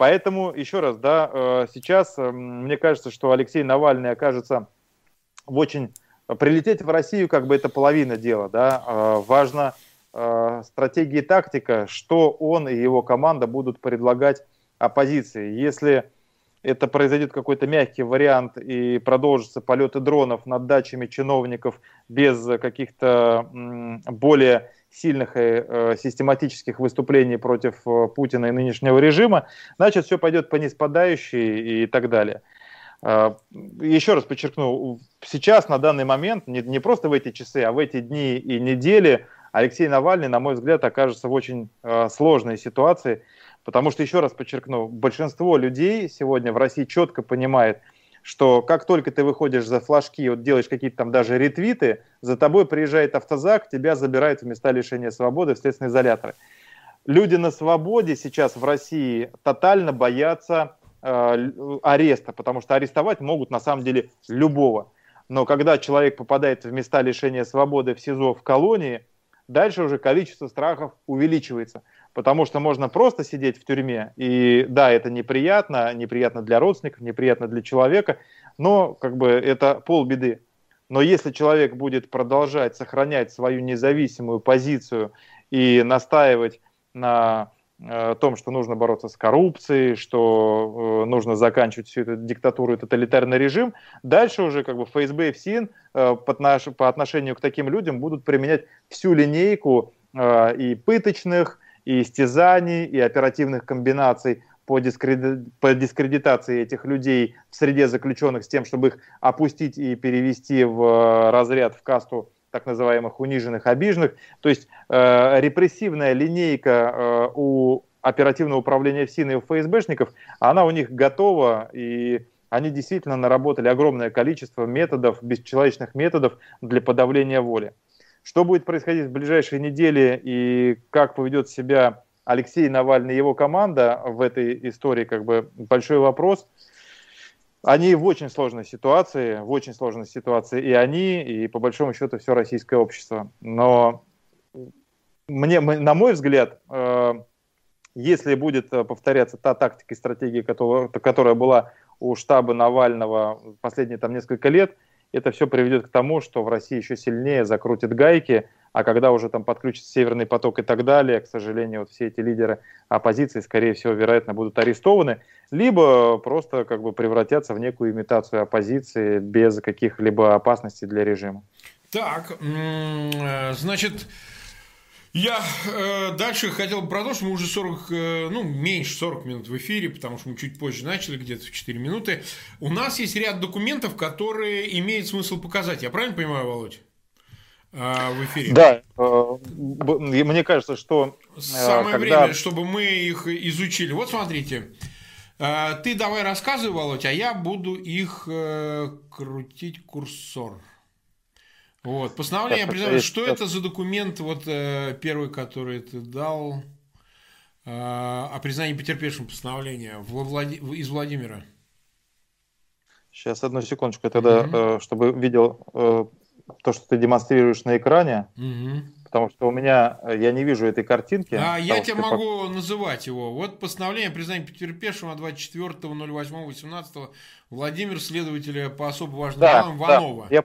B: Поэтому, еще раз, да, э, сейчас э, мне кажется, что Алексей Навальный окажется в очень... Прилететь в Россию, как бы это половина дела, да. Э, важно стратегия и тактика, что он и его команда будут предлагать оппозиции. Если это произойдет какой-то мягкий вариант и продолжатся полеты дронов над дачами чиновников без каких-то более сильных и э, систематических выступлений против э, Путина и нынешнего режима, значит, все пойдет по неспадающей и так далее. Э, еще раз подчеркну, сейчас, на данный момент, не, не просто в эти часы, а в эти дни и недели Алексей Навальный, на мой взгляд, окажется в очень э, сложной ситуации, потому что, еще раз подчеркну, большинство людей сегодня в России четко понимает, что как только ты выходишь за флажки, вот делаешь какие-то там даже ретвиты, за тобой приезжает автозак, тебя забирают в места лишения свободы в следственные изоляторы. Люди на свободе сейчас в России тотально боятся э, ареста, потому что арестовать могут на самом деле любого. Но когда человек попадает в места лишения свободы в СИЗО, в колонии, дальше уже количество страхов увеличивается потому что можно просто сидеть в тюрьме, и да, это неприятно, неприятно для родственников, неприятно для человека, но как бы это полбеды. Но если человек будет продолжать сохранять свою независимую позицию и настаивать на э, том, что нужно бороться с коррупцией, что э, нужно заканчивать всю эту диктатуру и тоталитарный режим, дальше уже как бы ФСБ и ФСИН э, по, отношению к таким людям будут применять всю линейку и пыточных, и истязаний, и оперативных комбинаций по, дискреди... по дискредитации этих людей в среде заключенных с тем, чтобы их опустить и перевести в э, разряд, в касту так называемых униженных, обиженных. То есть э, репрессивная линейка э, у оперативного управления ФСИН и у ФСБшников, она у них готова, и они действительно наработали огромное количество методов, бесчеловечных методов для подавления воли. Что будет происходить в ближайшие недели и как поведет себя Алексей Навальный и его команда в этой истории, как бы большой вопрос. Они в очень сложной ситуации, в очень сложной ситуации и они, и по большому счету все российское общество. Но мне, на мой взгляд, э, если будет повторяться та тактика и стратегия, которая была у штаба Навального последние там несколько лет – это все приведет к тому, что в России еще сильнее закрутит гайки, а когда уже там подключится Северный поток и так далее, к сожалению, вот все эти лидеры оппозиции, скорее всего, вероятно, будут арестованы, либо просто как бы превратятся в некую имитацию оппозиции без каких-либо опасностей для режима.
A: Так, э, значит, я э, дальше хотел бы продолжить, мы уже 40, э, ну, меньше 40 минут в эфире, потому что мы чуть позже начали, где-то в 4 минуты. У нас есть ряд документов, которые имеет смысл показать. Я правильно понимаю, Володь?
B: Э, в эфире. Да, э, мне кажется, что...
A: Э, Самое когда... время, чтобы мы их изучили. Вот смотрите. Ты давай рассказывай, Володь, а я буду их крутить курсор. Вот, постановление признания. Что это за документ, вот э, первый, который ты дал, э, о признании потерпевшим постановления из Владимира?
B: Сейчас, одну секундочку, я тогда, угу. э, чтобы видел э, то, что ты демонстрируешь на экране. Угу. Потому что у меня, э, я не вижу этой картинки.
A: А, я тебе могу пок... называть его. Вот постановление признания потерпевшим от 24.08.18 Владимир, следователя по особо важным да, делам, Ванова.
B: Да, я,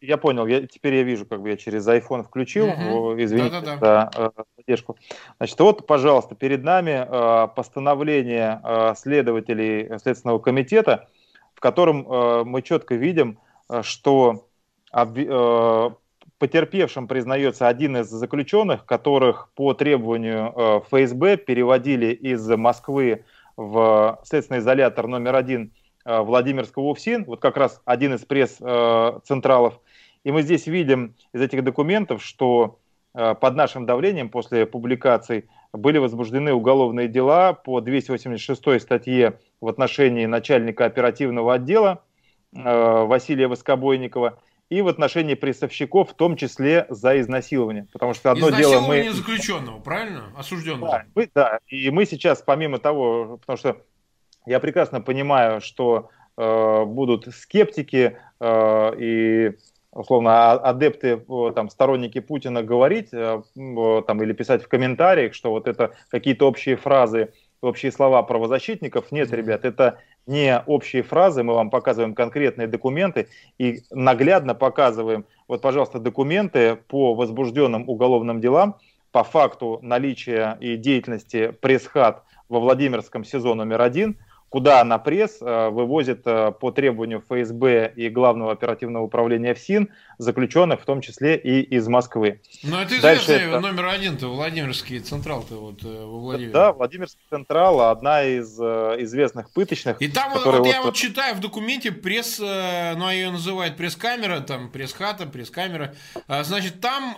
B: я понял, я, теперь я вижу, как бы я через iPhone включил, угу. извините да, да, да. за э, задержку. Значит, вот, пожалуйста, перед нами э, постановление э, следователей Следственного комитета, в котором э, мы четко видим, э, что э, Потерпевшим признается один из заключенных, которых по требованию э, ФСБ переводили из Москвы в следственный изолятор номер один Владимирского УФСИН, вот как раз один из пресс-централов. И мы здесь видим из этих документов, что э, под нашим давлением после публикаций были возбуждены уголовные дела по 286 статье в отношении начальника оперативного отдела Василия Воскобойникова и в отношении прессовщиков, в том числе за изнасилование. Потому что одно дело мы...
A: заключенного, правильно? Осужденного. Да,
B: мы, да, и мы сейчас, помимо того, потому что я прекрасно понимаю, что э, будут скептики э, и условно а, адепты, там, сторонники Путина говорить э, там, или писать в комментариях, что вот это какие-то общие фразы, общие слова правозащитников. Нет, ребят, это не общие фразы, мы вам показываем конкретные документы и наглядно показываем, вот, пожалуйста, документы по возбужденным уголовным делам. По факту наличия и деятельности пресс-хат во Владимирском СИЗО номер один – куда на пресс э, вывозит э, по требованию ФСБ и Главного оперативного управления ФСИН заключенных, в том числе и из Москвы.
A: Ну, это известный это... номер один-то, Владимирский Централ-то вот э, во Владимире.
B: Да, Владимирский Централ, одна из известных пыточных.
A: И там вот, вот я вот читаю в документе пресс, ну, ее называют пресс-камера, там пресс-хата, пресс-камера. А, значит, там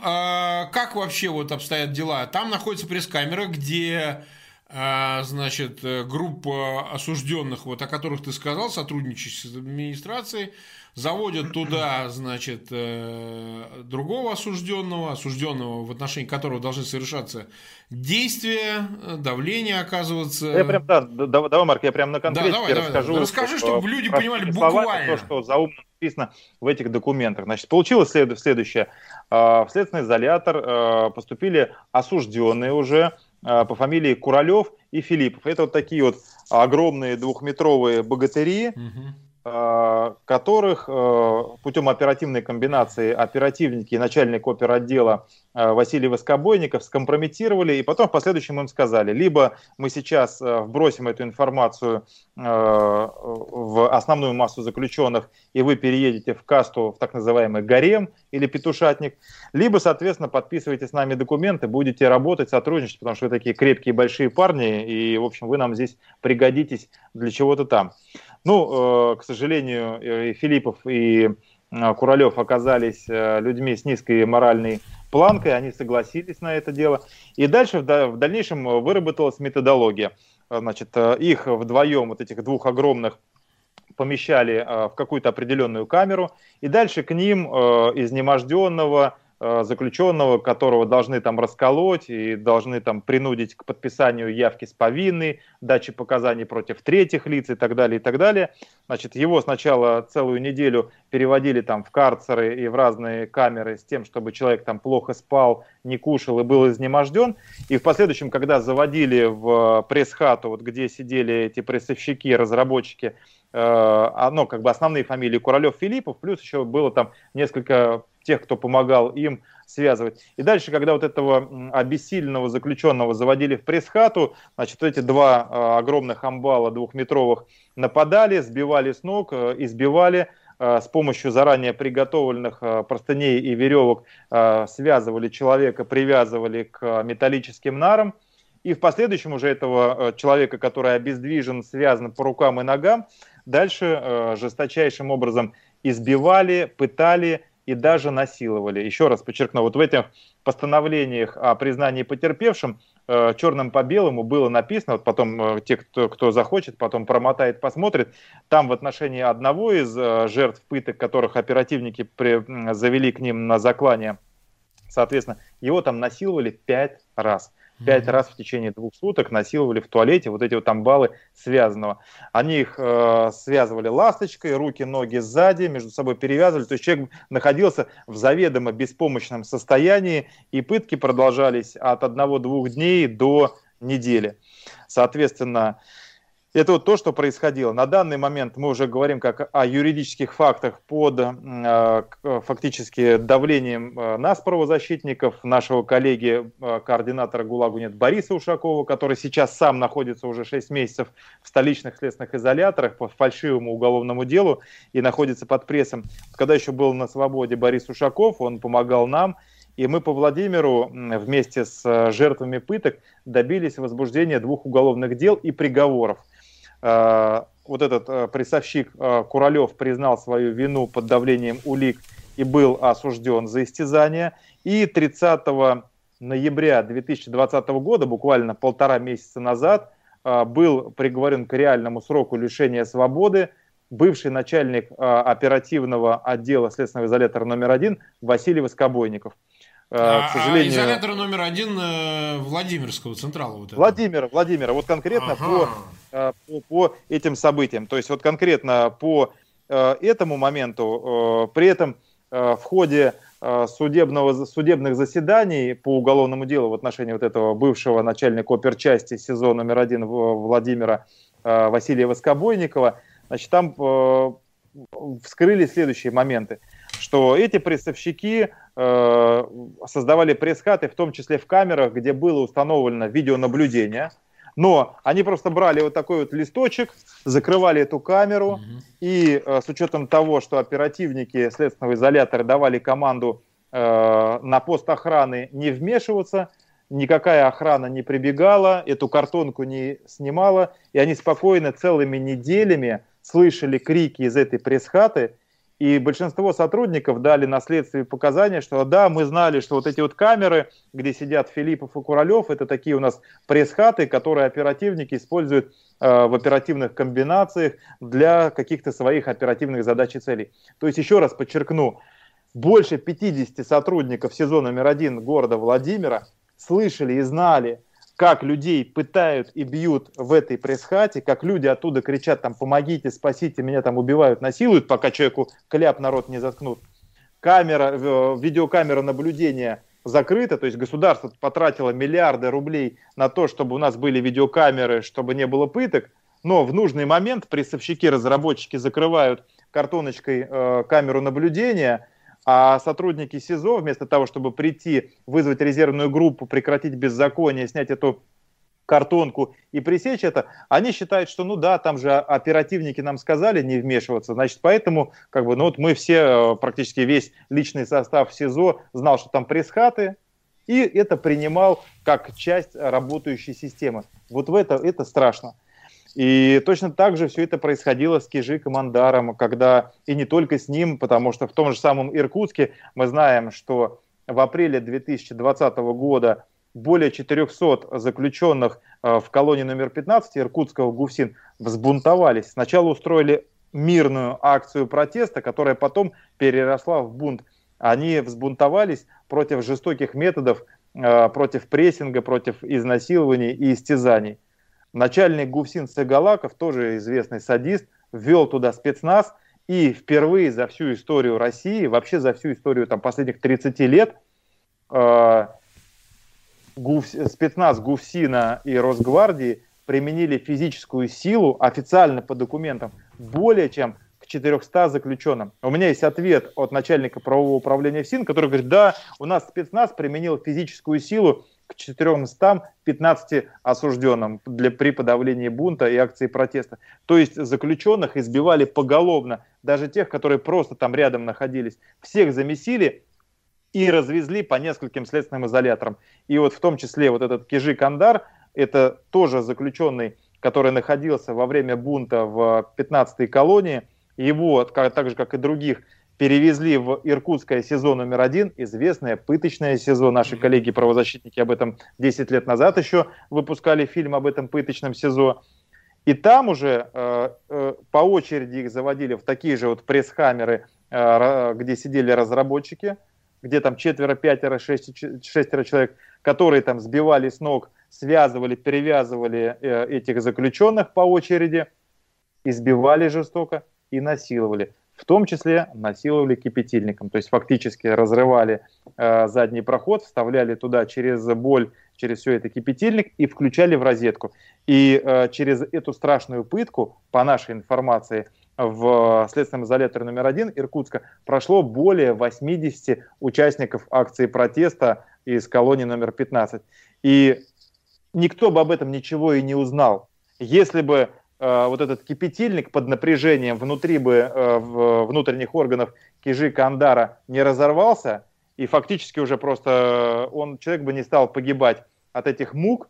A: как вообще вот обстоят дела? Там находится пресс-камера, где а, значит, э, группа осужденных, вот о которых ты сказал, сотрудничающих с администрацией, заводят туда, значит, э, другого осужденного, осужденного, в отношении которого должны совершаться действия, давление оказываться.
B: Я прям, да, давай, давай, Марк, я прям на конкретике да, давай, расскажу.
A: Давай. Расскажи, чтобы люди понимали буквально.
B: То, что заумно написано в этих документах. Значит, получилось следующее. А, в следственный изолятор а, поступили осужденные уже, по фамилии Куралев и Филиппов. Это вот такие вот огромные двухметровые богатыри, угу. которых э, путем оперативной комбинации оперативники и начальник оперотдела Василий Воскобойников скомпрометировали, и потом в последующем им сказали, либо мы сейчас вбросим эту информацию в основную массу заключенных, и вы переедете в касту, в так называемый гарем или петушатник, либо, соответственно, подписывайте с нами документы, будете работать, сотрудничать, потому что вы такие крепкие большие парни, и, в общем, вы нам здесь пригодитесь для чего-то там. Ну, э, к сожалению, и Филиппов, и э, Куралев оказались э, людьми с низкой моральной планкой, они согласились на это дело. И дальше в дальнейшем выработалась методология. Значит, их вдвоем, вот этих двух огромных помещали в какую-то определенную камеру, и дальше к ним изнеможденного, Э, заключенного, которого должны там расколоть и должны там принудить к подписанию явки с повинной, дачи показаний против третьих лиц и так далее, и так далее. Значит, его сначала целую неделю переводили там в карцеры и в разные камеры с тем, чтобы человек там плохо спал, не кушал и был изнеможден. И в последующем, когда заводили в пресс-хату, вот где сидели эти прессовщики, разработчики, э, ну, как бы основные фамилии Куралев, Филиппов, плюс еще было там несколько тех, кто помогал им связывать. И дальше, когда вот этого обессиленного заключенного заводили в пресс-хату, значит, эти два э, огромных амбала двухметровых нападали, сбивали с ног, э, избивали, э, с помощью заранее приготовленных простыней и веревок связывали человека, привязывали к металлическим нарам. И в последующем уже этого человека, который обездвижен, связан по рукам и ногам, дальше жесточайшим образом избивали, пытали, и даже насиловали. Еще раз подчеркну, вот в этих постановлениях о признании потерпевшим э, черным по белому было написано, вот потом э, те, кто, кто захочет, потом промотает, посмотрит, там в отношении одного из э, жертв пыток, которых оперативники при, завели к ним на заклание, соответственно, его там насиловали пять раз пять раз в течение двух суток насиловали в туалете вот эти вот амбалы связанного. Они их э, связывали ласточкой, руки, ноги сзади, между собой перевязывали. То есть человек находился в заведомо беспомощном состоянии, и пытки продолжались от одного-двух дней до недели. Соответственно, это вот то, что происходило. На данный момент мы уже говорим как о юридических фактах под э, фактически давлением э, нас, правозащитников, нашего коллеги, э, координатора ГУЛАГу нет Бориса Ушакова, который сейчас сам находится уже 6 месяцев в столичных следственных изоляторах по фальшивому уголовному делу и находится под прессом. Когда еще был на свободе Борис Ушаков, он помогал нам, и мы по Владимиру вместе с жертвами пыток добились возбуждения двух уголовных дел и приговоров – Э, вот этот э, прессовщик э, Куралев признал свою вину под давлением улик и был осужден за истязание. И 30 ноября 2020 года, буквально полтора месяца назад, был приговорен к реальному сроку лишения свободы бывший начальник оперативного отдела следственного изолятора номер один Василий Воскобойников.
A: А, к сожалению... А изолятор номер один э, Владимирского централа. Вот
B: Владимира, Владимира, вот конкретно ага. по, по, по этим событиям. То есть вот конкретно по этому моменту, при этом в ходе Э, судебного, судебных заседаний по уголовному делу в отношении вот этого бывшего начальника оперчасти СИЗО номер один Владимира э, Василия Воскобойникова, значит, там э, вскрыли следующие моменты, что эти прессовщики создавали пресс-хаты, в том числе в камерах, где было установлено видеонаблюдение – но они просто брали вот такой вот листочек, закрывали эту камеру, угу. и э, с учетом того, что оперативники следственного изолятора давали команду э, на пост охраны не вмешиваться, никакая охрана не прибегала, эту картонку не снимала, и они спокойно целыми неделями слышали крики из этой пресс-хаты, и большинство сотрудников дали на следствии показания, что да, мы знали, что вот эти вот камеры, где сидят Филиппов и Куралев, это такие у нас пресс-хаты, которые оперативники используют э, в оперативных комбинациях для каких-то своих оперативных задач и целей. То есть, еще раз подчеркну, больше 50 сотрудников СИЗО номер один города Владимира слышали и знали как людей пытают и бьют в этой пресс-хате, как люди оттуда кричат там «помогите, спасите, меня там убивают, насилуют», пока человеку кляп народ не заткнут. Камера, видеокамера наблюдения закрыта, то есть государство потратило миллиарды рублей на то, чтобы у нас были видеокамеры, чтобы не было пыток, но в нужный момент прессовщики, разработчики закрывают картоночкой э, камеру наблюдения – а сотрудники СИЗО, вместо того, чтобы прийти, вызвать резервную группу, прекратить беззаконие, снять эту картонку и пресечь это, они считают, что ну да, там же оперативники нам сказали не вмешиваться, значит, поэтому как бы, ну вот мы все, э, практически весь личный состав СИЗО знал, что там пресс-хаты, и это принимал как часть работающей системы. Вот в это, это страшно. И точно так же все это происходило с Кижи Командаром, когда и не только с ним, потому что в том же самом Иркутске мы знаем, что в апреле 2020 года более 400 заключенных э, в колонии номер 15 иркутского ГУФСИН взбунтовались. Сначала устроили мирную акцию протеста, которая потом переросла в бунт. Они взбунтовались против жестоких методов, э, против прессинга, против изнасилований и истязаний. Начальник Гуфсин Сагалаков, тоже известный садист, ввел туда спецназ, и впервые за всю историю России, вообще за всю историю там, последних 30 лет, э, Гуф, спецназ Гуфсина и Росгвардии применили физическую силу официально по документам более чем к 400 заключенным. У меня есть ответ от начальника правового управления ФСИН, который говорит, да, у нас спецназ применил физическую силу к 415 осужденным для, при подавлении бунта и акции протеста. То есть заключенных избивали поголовно, даже тех, которые просто там рядом находились. Всех замесили и развезли по нескольким следственным изоляторам. И вот в том числе вот этот Кижи Кандар, это тоже заключенный, который находился во время бунта в 15-й колонии. Его, так же как и других, перевезли в Иркутское СИЗО номер один, известное пыточное СИЗО. Наши коллеги-правозащитники об этом 10 лет назад еще выпускали фильм об этом пыточном СИЗО. И там уже э, э, по очереди их заводили в такие же вот пресс-хаммеры, э, где сидели разработчики, где там четверо, пятеро, шесть, шестеро человек, которые там сбивали с ног, связывали, перевязывали э, этих заключенных по очереди, избивали жестоко и насиловали в том числе насиловали кипятильником, то есть фактически разрывали э, задний проход, вставляли туда через боль, через все это кипятильник и включали в розетку. И э, через эту страшную пытку, по нашей информации, в следственном изоляторе номер один Иркутска прошло более 80 участников акции протеста из колонии номер 15. И никто бы об этом ничего и не узнал. Если бы вот этот кипятильник под напряжением внутри бы э, внутренних органов кижи Кандара не разорвался, и фактически уже просто он, человек бы не стал погибать от этих мук,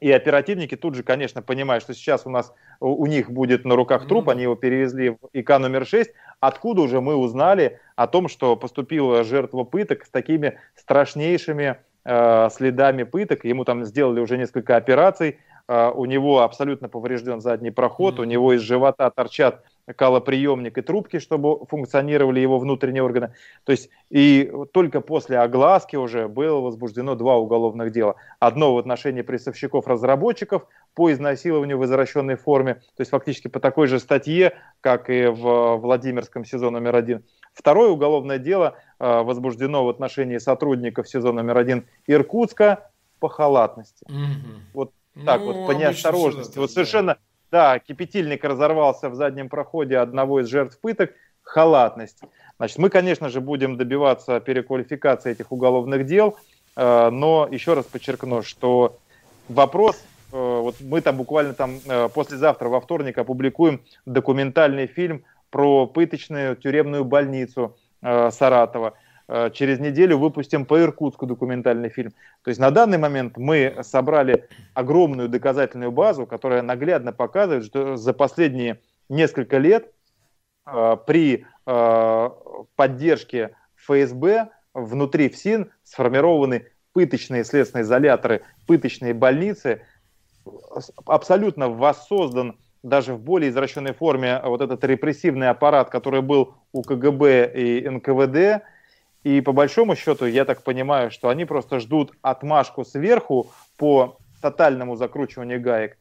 B: и оперативники тут же, конечно, понимают, что сейчас у нас у них будет на руках труп, они его перевезли в ИК номер 6, откуда уже мы узнали о том, что поступила жертва пыток с такими страшнейшими э, следами пыток. Ему там сделали уже несколько операций, у него абсолютно поврежден задний проход, mm-hmm. у него из живота торчат калоприемник и трубки, чтобы функционировали его внутренние органы. То есть и только после огласки уже было возбуждено два уголовных дела. Одно в отношении прессовщиков-разработчиков по изнасилованию в извращенной форме, то есть фактически по такой же статье, как и в Владимирском СИЗО номер один. Второе уголовное дело э, возбуждено в отношении сотрудников СИЗО номер один Иркутска по халатности. Угу. Вот так ну, вот, по неосторожности. Вот совершенно... Да да, кипятильник разорвался в заднем проходе одного из жертв пыток, халатность. Значит, мы, конечно же, будем добиваться переквалификации этих уголовных дел, э, но еще раз подчеркну, что вопрос, э, вот мы там буквально там э, послезавтра, во вторник, опубликуем документальный фильм про пыточную тюремную больницу Саратова. Э, через неделю выпустим по Иркутску документальный фильм. То есть на данный момент мы собрали огромную доказательную базу, которая наглядно показывает, что за последние несколько лет э, при э, поддержке ФСБ внутри ФСИН сформированы пыточные следственные изоляторы, пыточные больницы, абсолютно воссоздан даже в более извращенной форме вот этот репрессивный аппарат, который был у КГБ и НКВД, и по большому счету, я так понимаю, что они просто ждут отмашку сверху по тотальному закручиванию гаек.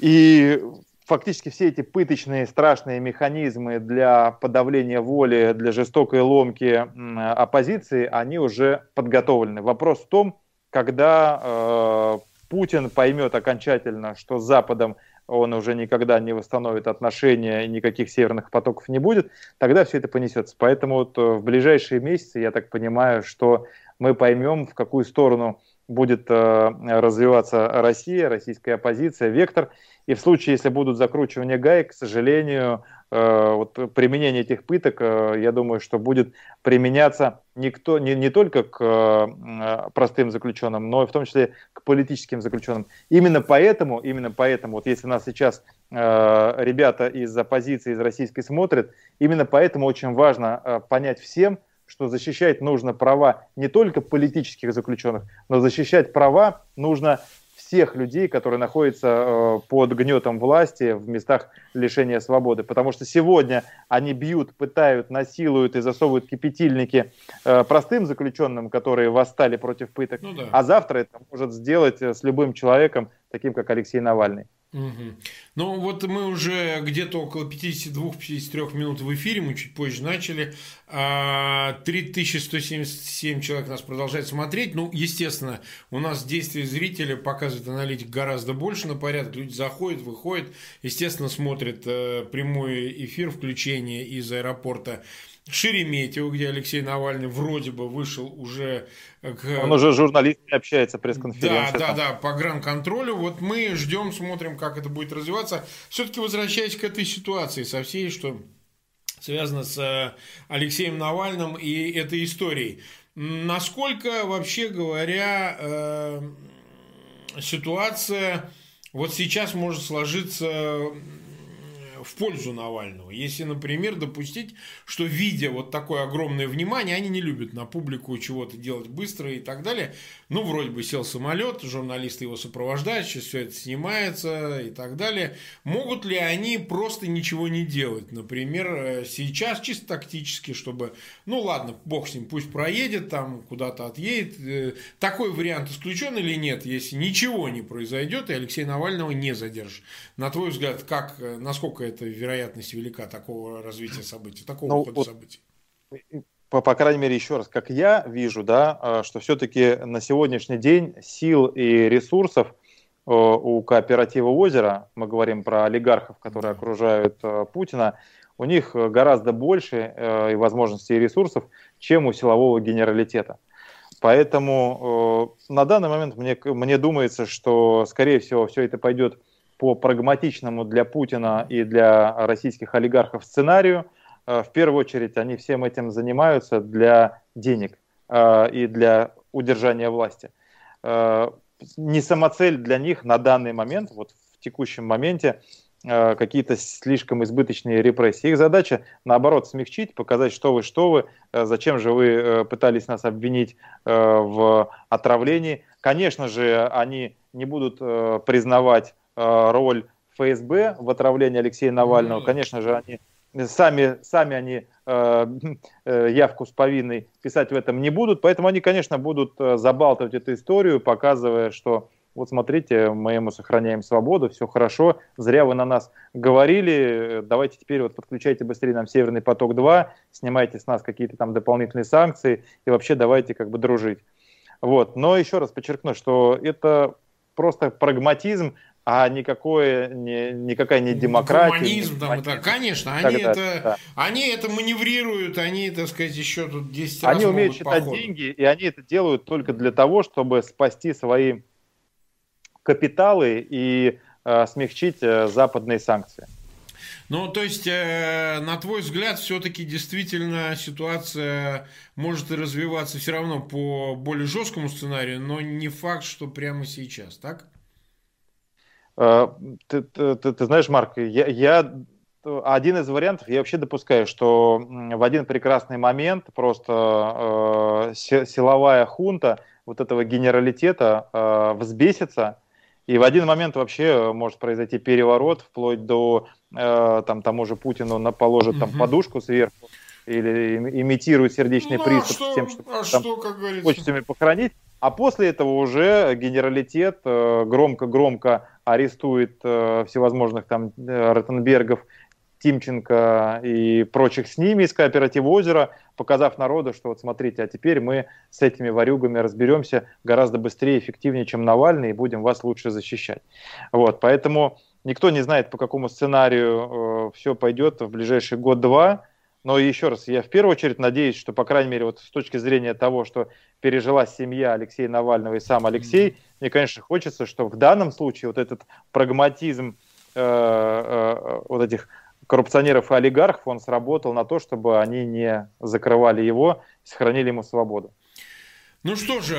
B: И фактически все эти пыточные страшные механизмы для подавления воли, для жестокой ломки оппозиции, они уже подготовлены. Вопрос в том, когда э, Путин поймет окончательно, что с Западом он уже никогда не восстановит отношения, никаких северных потоков не будет, тогда все это понесется. Поэтому вот э, в ближайшие месяцы, я так понимаю, что мы поймем, в какую сторону будет э, развиваться Россия, российская оппозиция, вектор. И в случае, если будут закручивания гаек, к сожалению, вот применение этих пыток, э, я думаю, что будет применяться никто, не, не только к э, простым заключенным, но и в том числе к политическим заключенным. Именно поэтому, именно поэтому, вот если нас сейчас ребята из оппозиции, из российской смотрят, именно поэтому очень важно понять всем, что защищать нужно права не только политических заключенных, но защищать права нужно всех людей, которые находятся э, под гнетом власти в местах лишения свободы. Потому что сегодня они бьют, пытают, насилуют и засовывают кипятильники э, простым заключенным, которые восстали против пыток. Ну, да. А завтра это может сделать с любым человеком, таким как Алексей Навальный.
A: Угу. Ну, вот мы уже где-то около 52-53 минут в эфире, мы чуть позже начали. 3177 а, человек нас продолжает смотреть. Ну, естественно, у нас действия зрителя показывает аналитик гораздо больше на порядок. Люди заходят, выходят, естественно, смотрят э, прямой эфир, включение из аэропорта Шереметьево, где Алексей Навальный вроде бы вышел уже
B: к... Он уже с журналистами общается, пресс-конференция.
A: Да, да, да, по гран-контролю. Вот мы ждем, смотрим, как это будет развиваться. Все-таки возвращаясь к этой ситуации со всей, что связано с э, Алексеем Навальным и этой историей. Насколько, вообще говоря, э, ситуация вот сейчас может сложиться в пользу Навального. Если, например, допустить, что видя вот такое огромное внимание, они не любят на публику чего-то делать быстро и так далее. Ну, вроде бы сел самолет, журналисты его сопровождают, сейчас все это снимается и так далее. Могут ли они просто ничего не делать? Например, э, сейчас чисто тактически, чтобы, ну ладно, бог с ним, пусть проедет, там куда-то отъедет. Э, такой вариант исключен или нет, если ничего не произойдет и Алексей Навального не задержит? На твой взгляд, как, э, насколько это вероятность велика такого развития событий, такого ну, хода вот, событий?
B: По, по крайней мере, еще раз, как я вижу, да, а, что все-таки на сегодняшний день сил и ресурсов э, у кооператива озера, мы говорим про олигархов, которые окружают э, Путина, у них гораздо больше э, и возможностей и ресурсов, чем у силового генералитета. Поэтому на данный момент мне, мне думается, что, скорее всего, все это пойдет по прагматичному для Путина и для российских олигархов сценарию. Э, в первую очередь они всем этим занимаются для денег э, и для удержания власти. Э, не самоцель для них на данный момент, вот в текущем моменте, какие-то слишком избыточные репрессии. Их задача, наоборот, смягчить, показать, что вы, что вы, зачем же вы пытались нас обвинить в отравлении. Конечно же, они не будут признавать роль ФСБ в отравлении Алексея Навального. Конечно же, они сами, сами они э, э, явку с повинной писать в этом не будут, поэтому они, конечно, будут э, забалтывать эту историю, показывая, что вот смотрите, мы ему сохраняем свободу, все хорошо, зря вы на нас говорили, давайте теперь вот подключайте быстрее нам Северный поток-2, снимайте с нас какие-то там дополнительные санкции и вообще давайте как бы дружить. Вот. Но еще раз подчеркну, что это просто прагматизм, а никакое, не, никакая не демократия.
A: Гуманизм, там, это, конечно, они это, да. они это маневрируют, они, так сказать, еще тут 10
B: раз Они умеют считать походу. деньги, и они это делают только для того, чтобы спасти свои капиталы и э, смягчить э, западные санкции.
A: Ну, то есть, э, на твой взгляд, все-таки действительно ситуация может развиваться все равно по более жесткому сценарию, но не факт, что прямо сейчас, так?
B: Э, ты, ты, ты, ты знаешь, Марк, я, я один из вариантов, я вообще допускаю, что в один прекрасный момент просто э, силовая хунта вот этого генералитета э, взбесится, и в один момент вообще может произойти переворот, вплоть до э, там тому же Путину на положит там подушку сверху или имитирует сердечный ну, а приступ а что, тем, чтобы а там, что, как говорится? похоронить. А после этого уже генералитет громко-громко арестует э, всевозможных там э, Ротенбергов, Тимченко и прочих с ними из кооператива «Озеро», показав народу, что вот смотрите, а теперь мы с этими ворюгами разберемся гораздо быстрее и эффективнее, чем Навальный, и будем вас лучше защищать. Вот, поэтому никто не знает, по какому сценарию э, все пойдет в ближайший год-два, но еще раз, я в первую очередь надеюсь, что, по крайней мере, вот с точки зрения того, что пережила семья Алексея Навального и сам Алексей, mm-hmm. мне, конечно, хочется, что в данном случае вот этот прагматизм э, э, вот этих коррупционеров и олигархов, он сработал на то, чтобы они не закрывали его, сохранили ему свободу.
A: Ну что же,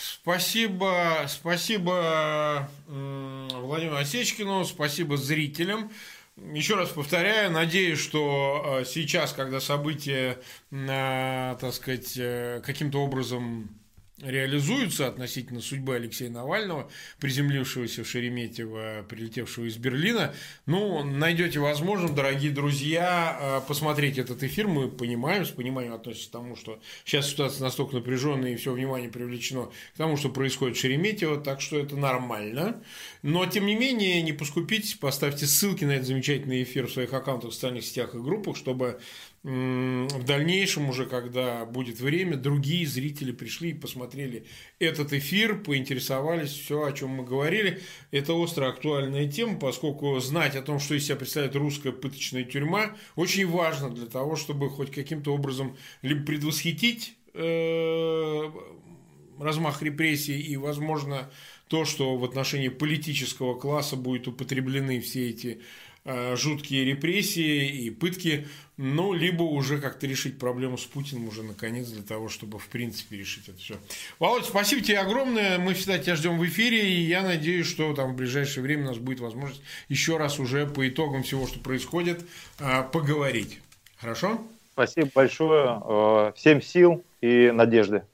A: спасибо, спасибо Владимиру Осечкину, спасибо зрителям. Еще раз повторяю, надеюсь, что э, сейчас, когда события, э, так сказать, э, каким-то образом реализуются относительно судьбы Алексея Навального, приземлившегося в Шереметьево, прилетевшего из Берлина. Ну, найдете возможным, дорогие друзья, э, посмотреть этот эфир. Мы понимаем, с пониманием относимся к тому, что сейчас ситуация настолько напряженная и все внимание привлечено к тому, что происходит в Шереметьево, так что это нормально. Но, тем не менее, не поскупитесь, поставьте ссылки на этот замечательный эфир в своих аккаунтах, в социальных сетях и группах, чтобы в дальнейшем уже, когда будет время, другие зрители пришли и посмотрели этот эфир, поинтересовались, все, о чем мы говорили. Это остро актуальная тема, поскольку знать о том, что из себя представляет русская пыточная тюрьма, очень важно для того, чтобы хоть каким-то образом либо предвосхитить э, размах репрессий и, возможно, то, что в отношении политического класса будут употреблены все эти жуткие репрессии и пытки, ну, либо уже как-то решить проблему с Путиным уже наконец для того, чтобы в принципе решить это все. Володь, спасибо тебе огромное, мы всегда тебя ждем в эфире, и я надеюсь, что там в ближайшее время у нас будет возможность еще раз уже по итогам всего, что происходит, э, поговорить. Хорошо?
B: Спасибо большое, э, всем сил и надежды.